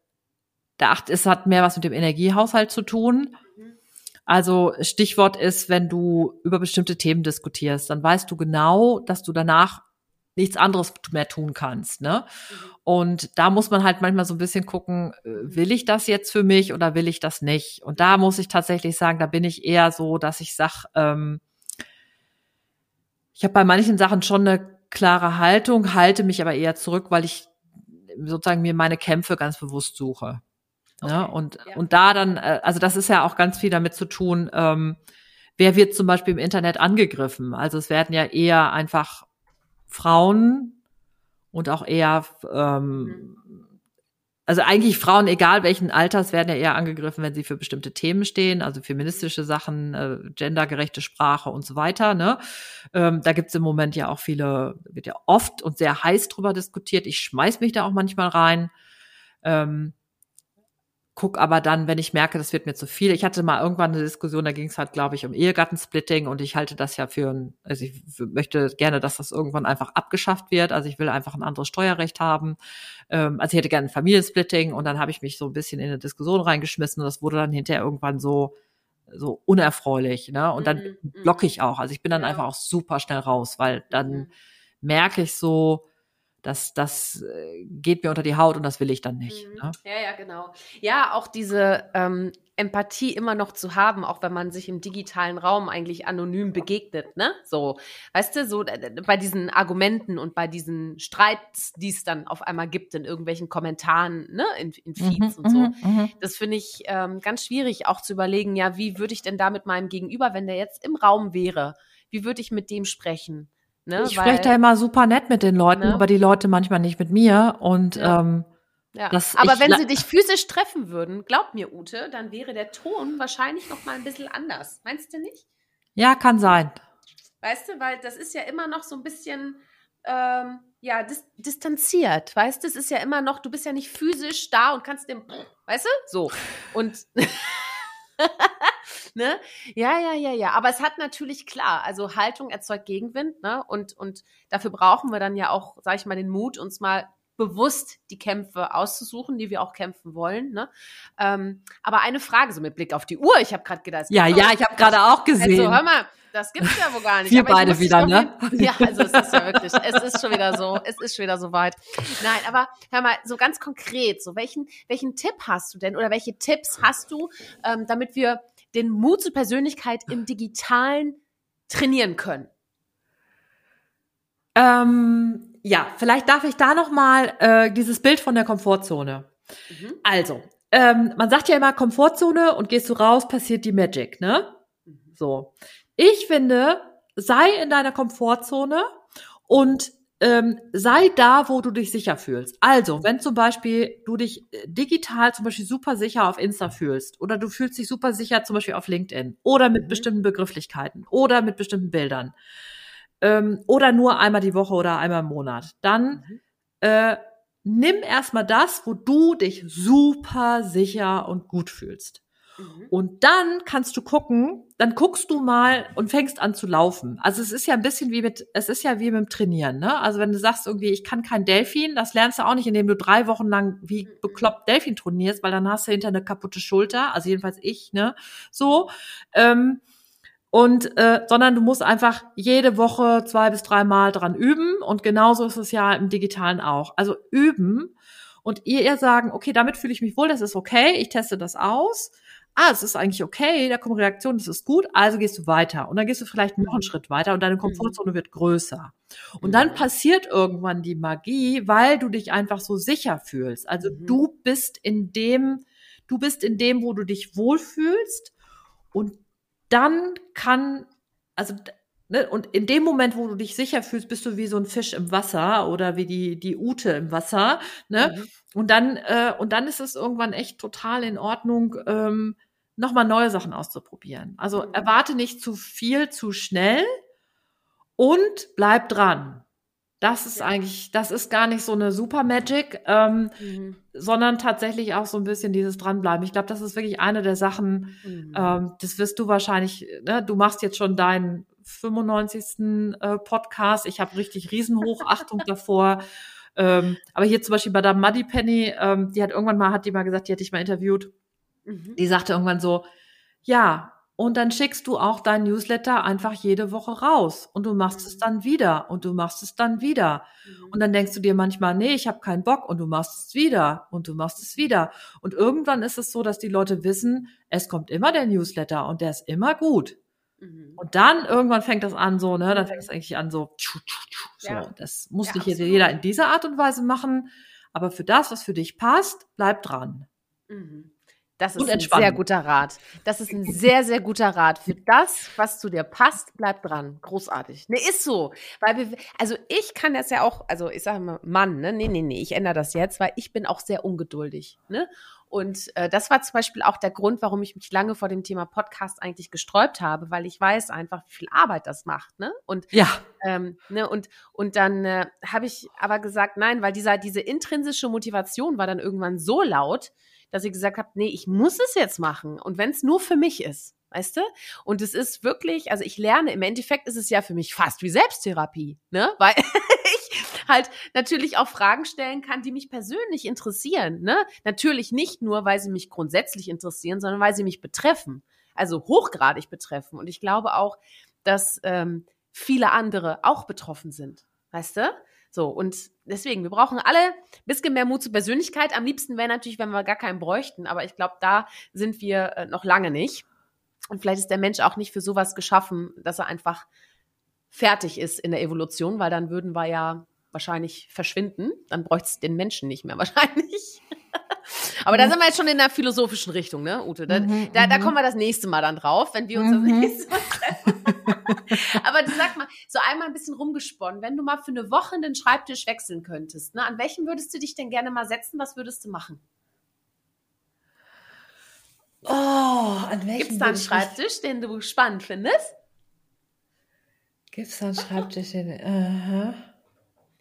da achte, es hat mehr was mit dem Energiehaushalt zu tun. Also Stichwort ist, wenn du über bestimmte Themen diskutierst, dann weißt du genau, dass du danach nichts anderes mehr tun kannst. Ne? Und da muss man halt manchmal so ein bisschen gucken, äh, will ich das jetzt für mich oder will ich das nicht? Und da muss ich tatsächlich sagen, da bin ich eher so, dass ich sag, ähm, ich habe bei manchen Sachen schon eine klare Haltung, halte mich aber eher zurück, weil ich sozusagen mir meine Kämpfe ganz bewusst suche. Ne? Okay, ja, und, ja. und da dann, äh, also das ist ja auch ganz viel damit zu tun, ähm, wer wird zum Beispiel im Internet angegriffen. Also es werden ja eher einfach Frauen und auch eher ähm, mhm also eigentlich Frauen, egal welchen Alters, werden ja eher angegriffen, wenn sie für bestimmte Themen stehen, also feministische Sachen, äh, gendergerechte Sprache und so weiter. Ne? Ähm, da gibt's im Moment ja auch viele, wird ja oft und sehr heiß drüber diskutiert. Ich schmeiß mich da auch manchmal rein. Ähm, guck aber dann, wenn ich merke, das wird mir zu viel. Ich hatte mal irgendwann eine Diskussion, da ging es halt, glaube ich, um Ehegattensplitting und ich halte das ja für ein, also ich möchte gerne, dass das irgendwann einfach abgeschafft wird. Also ich will einfach ein anderes Steuerrecht haben. Ähm, also ich hätte gerne ein Familiensplitting und dann habe ich mich so ein bisschen in eine Diskussion reingeschmissen und das wurde dann hinterher irgendwann so so unerfreulich, ne? Und dann mhm, mhm. blocke ich auch. Also ich bin dann einfach auch super schnell raus, weil dann mhm. merke ich so, das, das äh, geht mir unter die Haut und das will ich dann nicht. Mhm. Ne? Ja, ja, genau. Ja, auch diese ähm, Empathie immer noch zu haben, auch wenn man sich im digitalen Raum eigentlich anonym begegnet, ne? So, weißt du, so bei diesen Argumenten und bei diesen Streits, die es dann auf einmal gibt in irgendwelchen Kommentaren, ne, in, in Feeds mhm, und so. Mhm, mhm. Das finde ich ähm, ganz schwierig, auch zu überlegen, ja, wie würde ich denn da mit meinem Gegenüber, wenn der jetzt im Raum wäre, wie würde ich mit dem sprechen? Ne? Ich spreche da immer super nett mit den Leuten, ne? aber die Leute manchmal nicht mit mir. Und ja. ähm, ja. Das, aber wenn sie dich physisch treffen würden, glaub mir, Ute, dann wäre der Ton wahrscheinlich noch mal ein bisschen anders. Meinst du nicht? Ja, kann sein. Weißt du, weil das ist ja immer noch so ein bisschen ähm, ja dis distanziert. Weißt du, es ist ja immer noch, du bist ja nicht physisch da und kannst dem, weißt du, so und [laughs] ne? Ja, ja, ja, ja. Aber es hat natürlich klar, also Haltung erzeugt Gegenwind, ne? Und, und dafür brauchen wir dann ja auch, sag ich mal, den Mut, uns mal bewusst die Kämpfe auszusuchen, die wir auch kämpfen wollen. Ne? Ähm, aber eine Frage, so mit Blick auf die Uhr, ich habe gerade gedacht. Ja, ja, ich habe gerade auch gesehen. Also hör mal, das gibt's ja wohl gar nicht. Wir beide wieder, ne? Ja, also es ist ja wirklich, es ist schon wieder so, es ist schon wieder so weit. Nein, aber hör mal, so ganz konkret, so welchen, welchen Tipp hast du denn oder welche Tipps hast du, ähm, damit wir den Mut zur Persönlichkeit im Digitalen trainieren können? Ähm, ja, vielleicht darf ich da noch mal äh, dieses Bild von der Komfortzone. Mhm. Also, ähm, man sagt ja immer Komfortzone und gehst du raus, passiert die Magic, ne? Mhm. So. Ich finde, sei in deiner Komfortzone und ähm, sei da, wo du dich sicher fühlst. Also, wenn zum Beispiel du dich äh, digital zum Beispiel super sicher auf Insta fühlst oder du fühlst dich super sicher zum Beispiel auf LinkedIn oder mit mhm. bestimmten Begrifflichkeiten oder mit bestimmten Bildern ähm, oder nur einmal die Woche oder einmal im Monat, dann mhm. äh, nimm erstmal das, wo du dich super sicher und gut fühlst. Mhm. Und dann kannst du gucken, dann guckst du mal und fängst an zu laufen. Also es ist ja ein bisschen wie mit, es ist ja wie mit dem Trainieren, ne? Also wenn du sagst irgendwie, ich kann kein Delfin, das lernst du auch nicht, indem du drei Wochen lang wie mhm. bekloppt Delfin trainierst, weil dann hast du hinter eine kaputte Schulter, also jedenfalls ich, ne? So. Ähm, und äh, sondern du musst einfach jede Woche zwei bis drei Mal dran üben und genauso ist es ja im Digitalen auch. Also üben und ihr, ihr sagen, okay, damit fühle ich mich wohl, das ist okay, ich teste das aus ah, es ist eigentlich okay, da kommen Reaktionen, das ist gut, also gehst du weiter. Und dann gehst du vielleicht noch einen Mhm. Schritt weiter und deine Komfortzone wird größer. Und Mhm. dann passiert irgendwann die Magie, weil du dich einfach so sicher fühlst. Also Mhm. du bist in dem, du bist in dem, wo du dich wohlfühlst und dann kann, also Ne, und in dem Moment, wo du dich sicher fühlst, bist du wie so ein Fisch im Wasser oder wie die, die Ute im Wasser. Ne? Mhm. Und dann, äh, und dann ist es irgendwann echt total in Ordnung, ähm, nochmal neue Sachen auszuprobieren. Also Mhm. erwarte nicht zu viel, zu schnell und bleib dran. Das ist Ja. eigentlich, das ist gar nicht so eine Super Magic, ähm, Mhm. sondern tatsächlich auch so ein bisschen dieses Dranbleiben. Ich glaube, das ist wirklich eine der Sachen, Mhm. ähm, das wirst du wahrscheinlich, ne, du machst jetzt schon deinen 95. Äh, Podcast. Ich habe richtig Riesenhochachtung davor. Ähm, aber hier zum Beispiel bei der Muddy Penny, ähm, die hat irgendwann mal, hat die mal gesagt, die hatte ich mal interviewt. Mhm. Die sagte irgendwann so, ja, und dann schickst du auch dein Newsletter einfach jede Woche raus und du machst es Mhm. dann wieder und du machst es dann wieder. Mhm. Und dann denkst du dir manchmal, nee, ich habe keinen Bock und du machst es wieder und du machst es wieder. Und irgendwann ist es so, dass die Leute wissen, es kommt immer der Newsletter und der ist immer gut. Mhm. Und dann irgendwann fängt das an so, ne, dann fängt es eigentlich an so, tschu, tschu, tschu, so. Ja. Das muss Ja, nicht jeder- absolut. jeder in dieser Art und Weise machen, aber für das, was für dich passt, bleib dran. Mhm. Das ist ein sehr guter Rat. Das ist ein sehr, sehr guter Rat. Für das, was zu dir passt, bleib dran. Großartig. Ne, ist so. Weil wir, also ich kann das ja auch, also ich sage mal, Mann, ne? Nee, nee, nee, ich ändere das jetzt, weil ich bin auch sehr ungeduldig. Ne? Und äh, das war zum Beispiel auch der Grund, warum ich mich lange vor dem Thema Podcast eigentlich gesträubt habe, weil ich weiß einfach, wie viel Arbeit das macht. Ne? Und Ja, ähm, ne, und, und dann äh, habe ich aber gesagt, nein, weil dieser, diese intrinsische Motivation war dann irgendwann so laut, dass ich gesagt habe, nee, ich muss es jetzt machen. Und wenn es nur für mich ist, weißt du? Und es ist wirklich, also ich lerne, im Endeffekt ist es ja für mich fast wie Selbsttherapie, ne? Weil halt natürlich auch Fragen stellen kann, die mich persönlich interessieren, ne? Natürlich nicht nur, weil sie mich grundsätzlich interessieren, sondern weil sie mich betreffen. Also hochgradig betreffen. Und ich glaube auch, dass ähm, viele andere auch betroffen sind. Weißt du? So, und deswegen, wir brauchen alle ein bisschen mehr Mut zur Persönlichkeit. Am liebsten wäre natürlich, wenn wir gar keinen bräuchten, aber ich glaube, da sind wir äh, noch lange nicht. Und vielleicht ist der Mensch auch nicht für sowas geschaffen, dass er einfach fertig ist in der Evolution, weil dann würden wir ja wahrscheinlich verschwinden. Dann bräuchte es den Menschen nicht mehr [laughs] wahrscheinlich. Aber da sind wir jetzt schon in der philosophischen Richtung, ne, Ute? Da, Mhm, da, da mhm. kommen wir das nächste Mal dann drauf, wenn wir uns das Mhm. nächste Mal treffen. [laughs] Aber du sag mal, so einmal ein bisschen rumgesponnen, wenn du mal für eine Woche den Schreibtisch wechseln könntest, ne, an welchen würdest du dich denn gerne mal setzen? Was würdest du machen? Oh, an welchen Gibt es da einen Schreibtisch, den du spannend findest? Gibt es da einen Schreibtisch? Den, aha.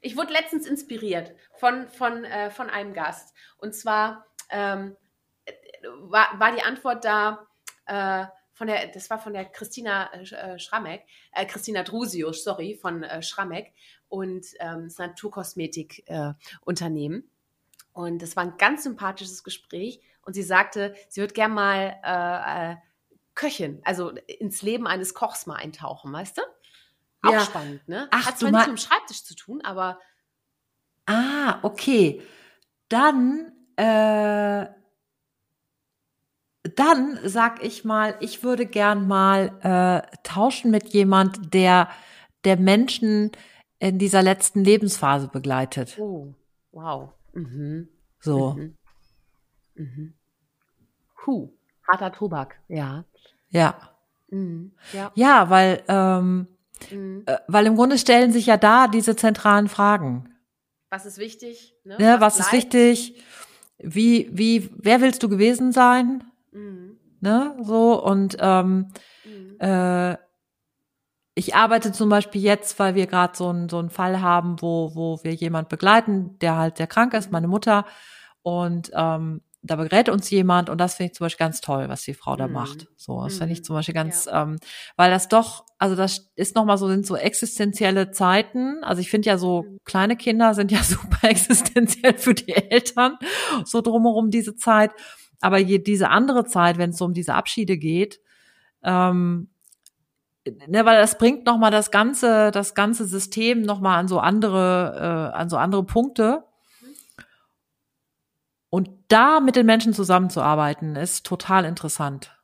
Ich wurde letztens inspiriert von, von, äh, von einem Gast. Und zwar ähm, äh, war, war die Antwort da äh, von der, das war von der Christina äh, Schrammeck, äh, Christina Drusius, sorry, von äh, Schrammeck und ähm, das Naturkosmetik-Unternehmen. und das war ein ganz sympathisches Gespräch. Und sie sagte, sie wird gern mal äh, äh, Köchin, also ins Leben eines Kochs mal eintauchen, weißt du? Auch Ja. spannend, ne? Ach, Hat zwar nichts mit dem Schreibtisch zu tun, aber Ah, okay. Dann, äh, dann sag ich mal, ich würde gern mal äh, tauschen mit jemand, der der Menschen in dieser letzten Lebensphase begleitet. Oh, wow. Mhm. So, Mhm. Mhm. Huh. Harter Tobak, ja. ja, Mhm. Ja. ja, weil ähm, Mhm. äh, weil im Grunde stellen sich ja da diese zentralen Fragen. Was ist wichtig? Ne? Ne, was ist bleibt? wichtig? Wie wie wer willst du gewesen sein? Mhm. Ne, so und ähm, Mhm. Äh, ich arbeite zum Beispiel jetzt, weil wir gerade so einen so einen Fall haben, wo wo wir jemand begleiten, der halt sehr krank ist, meine Mutter, und ähm, da berät uns jemand und das finde ich zum Beispiel ganz toll, was die Frau da Mhm. macht. So, das finde ich Mhm. zum Beispiel ganz, ähm, weil das doch, also das ist nochmal so, sind so existenzielle Zeiten. Also ich finde ja so, Mhm. kleine Kinder sind ja [laughs] super existenziell für die Eltern, so drumherum diese Zeit. Aber je, diese andere Zeit, wenn es so um diese Abschiede geht, ähm, ne, weil das bringt noch mal das ganze das ganze System noch mal an so andere äh, an so andere Punkte Und da mit den Menschen zusammenzuarbeiten, ist total interessant.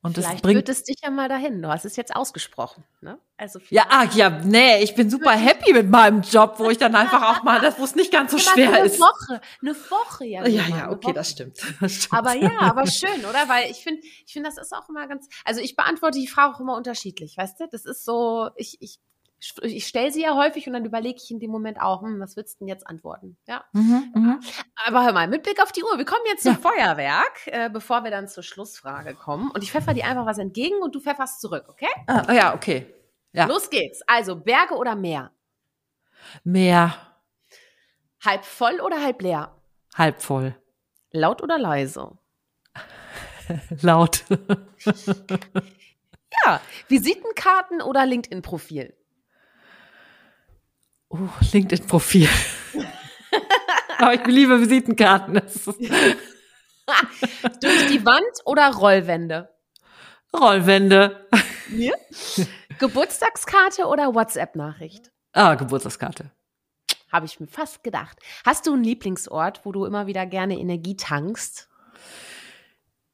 Und das Vielleicht bringt es dich ja mal dahin. Du hast es jetzt ausgesprochen. Ne? Also ja, ach ja, nee, ich bin super happy mit meinem Job, wo ich dann einfach auch mal, das wo es nicht ganz so [laughs] schwer eine ist. Eine Woche, eine Woche ja. Ja, ja, okay, das stimmt. [laughs] das stimmt. Aber ja, aber schön, oder? Weil ich finde, ich finde, das ist auch immer ganz. Also ich beantworte die Frage auch immer unterschiedlich, weißt du? Das ist so, ich, ich ich stelle sie ja häufig und dann überlege ich in dem Moment auch, hm, was würdest du denn jetzt antworten? Ja. Mhm, mh. Aber hör mal, mit Blick auf die Uhr, wir kommen jetzt zum ja. Feuerwerk, äh, bevor wir dann zur Schlussfrage kommen. Und ich pfeffer dir einfach was entgegen und du pfefferst zurück, okay? Ah, oh ja, okay. Ja. Los geht's. Also, Berge oder Meer? Meer. Halb voll oder halb leer? Halb voll. Laut oder leise? [laughs] Laut. [laughs] ja. Visitenkarten oder LinkedIn-Profil? Oh, LinkedIn-Profil. [laughs] Aber ich liebe Visitenkarten. [laughs] Durch die Wand oder Rollwände? Rollwände. Ja? Geburtstagskarte oder WhatsApp-Nachricht? Ah, Geburtstagskarte. Habe ich mir fast gedacht. Hast du einen Lieblingsort, wo du immer wieder gerne Energie tankst?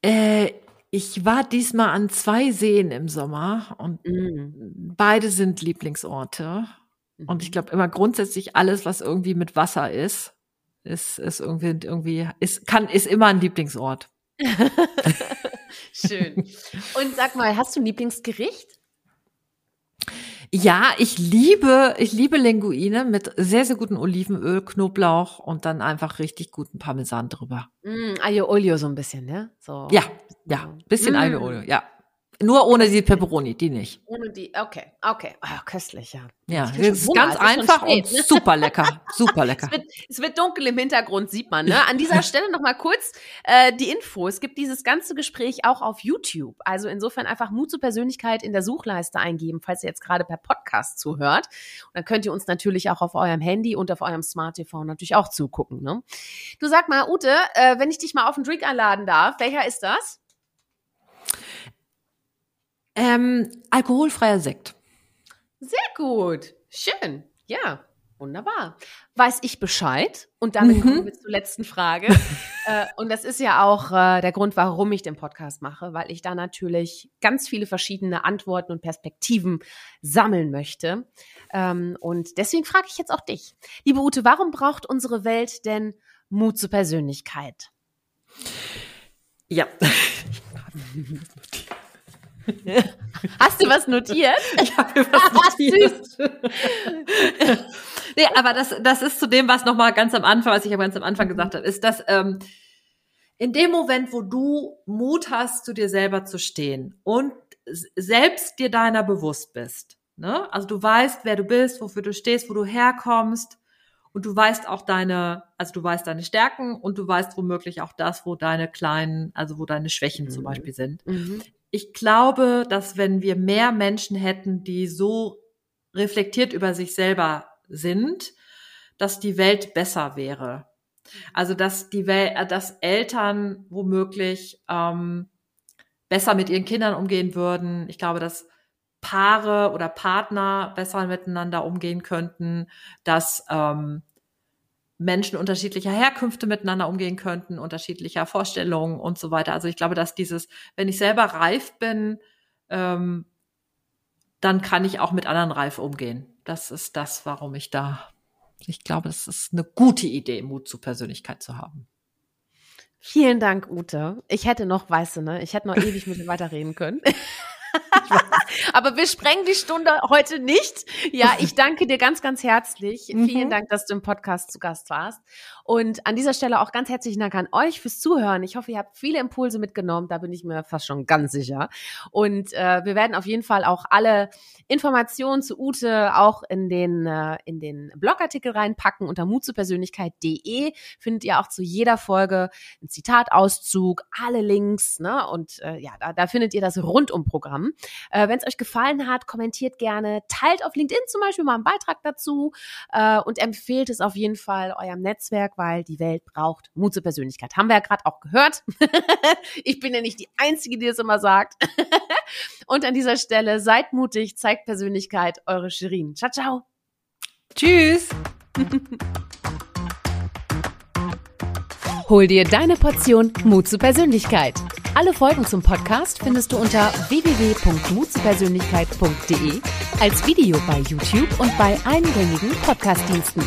Äh, ich war diesmal an zwei Seen im Sommer und mm. beide sind Lieblingsorte. Und ich mhm. glaube immer grundsätzlich alles, was irgendwie mit Wasser ist, ist, ist irgendwie, irgendwie, ist, kann, ist immer ein Lieblingsort. [laughs] Schön. Und sag mal, hast du ein Lieblingsgericht? Ja, ich liebe, ich liebe Linguine mit sehr, sehr gutem Olivenöl, Knoblauch und dann einfach richtig guten Parmesan drüber. Mm, Aglio Olio so ein bisschen, ne? So. Ja, ja, bisschen mm. Aglio Olio, ja. Nur ohne die Peperoni, die nicht. Ohne die, okay, okay. Oh, köstlich, ja. Ja, das ist ganz einfach und ne? super lecker, super [laughs] lecker. es, wird, es wird dunkel im Hintergrund, sieht man. Ne? An dieser Stelle nochmal kurz äh, die Info. Es gibt dieses ganze Gespräch auch auf YouTube. Also insofern einfach Mut zur Persönlichkeit in der Suchleiste eingeben, falls ihr jetzt gerade per Podcast zuhört. Und dann könnt ihr uns natürlich auch auf eurem Handy und auf eurem Smart TV natürlich auch zugucken. Ne? Du sag mal, Ute, äh, wenn ich dich mal auf einen Drink einladen darf, welcher ist das? Ähm, alkoholfreier Sekt. Sehr gut. Schön. Ja, wunderbar. Weiß ich Bescheid? Und damit mhm. kommen wir zur letzten Frage. [laughs] äh, und das ist ja auch äh, der Grund, warum ich den Podcast mache, weil ich da natürlich ganz viele verschiedene Antworten und Perspektiven sammeln möchte. Ähm, und deswegen frage ich jetzt auch dich. Liebe Ute, warum braucht unsere Welt denn Mut zur Persönlichkeit? Ja. [laughs] [laughs] Hast du was notiert? [laughs] Ich habe mir was notiert. [laughs] nee, aber das, das ist zu dem, was nochmal ganz am Anfang, was ich ja ganz am Anfang gesagt habe, ist, dass ähm, in dem Moment, wo du Mut hast, zu dir selber zu stehen und selbst dir deiner bewusst bist, ne? also du weißt, wer du bist, wofür du stehst, wo du herkommst, und du weißt auch deine, also du weißt deine Stärken und du weißt womöglich auch das, wo deine kleinen, also wo deine Schwächen mhm. zum Beispiel sind. Mhm ich glaube, dass wenn wir mehr Menschen hätten, die so reflektiert über sich selber sind, dass die Welt besser wäre. Also dass die Welt, äh, dass Eltern womöglich ähm, besser mit ihren Kindern umgehen würden. Ich glaube, dass Paare oder Partner besser miteinander umgehen könnten, dass ähm, Menschen unterschiedlicher Herkünfte miteinander umgehen könnten, unterschiedlicher Vorstellungen und so weiter. Also ich glaube, dass dieses, wenn ich selber reif bin, ähm, dann kann ich auch mit anderen reif umgehen. Das ist das, warum ich da, ich glaube, es ist eine gute Idee, Mut zur Persönlichkeit zu haben. Vielen Dank, Ute. Ich hätte noch, weißt du, ne, ich hätte noch ewig mit dir weiterreden können. [laughs] Aber wir sprengen die Stunde heute nicht. Ja, ich [laughs] danke dir ganz, ganz herzlich. Mhm. Vielen Dank, dass du im Podcast zu Gast warst. Und an dieser Stelle auch ganz herzlichen Dank an euch fürs Zuhören. Ich hoffe, ihr habt viele Impulse mitgenommen. Da bin ich mir fast schon ganz sicher. Und äh, wir werden auf jeden Fall auch alle Informationen zu Ute auch in den, äh, in den Blogartikel reinpacken. Unter mutzupersönlichkeit.de findet ihr auch zu jeder Folge einen Zitatauszug, alle Links. Ne? Und äh, ja, da, da findet ihr das Rundumprogramm. Äh, Wenn es euch gefallen hat, kommentiert gerne, teilt auf LinkedIn zum Beispiel mal einen Beitrag dazu äh, und empfehlt es auf jeden Fall eurem Netzwerk weil die Welt braucht Mut zur Persönlichkeit. Haben wir ja gerade auch gehört. [laughs] ich bin ja nicht die Einzige, die es immer sagt. [laughs] Und an dieser Stelle seid mutig, zeigt Persönlichkeit, eure Shirin. Ciao, ciao. Tschüss. Hol dir deine Portion Mut zur Persönlichkeit. Alle Folgen zum Podcast findest du unter www.mutzupersönlichkeit.de als Video bei YouTube und bei allen gängigen Podcastdiensten.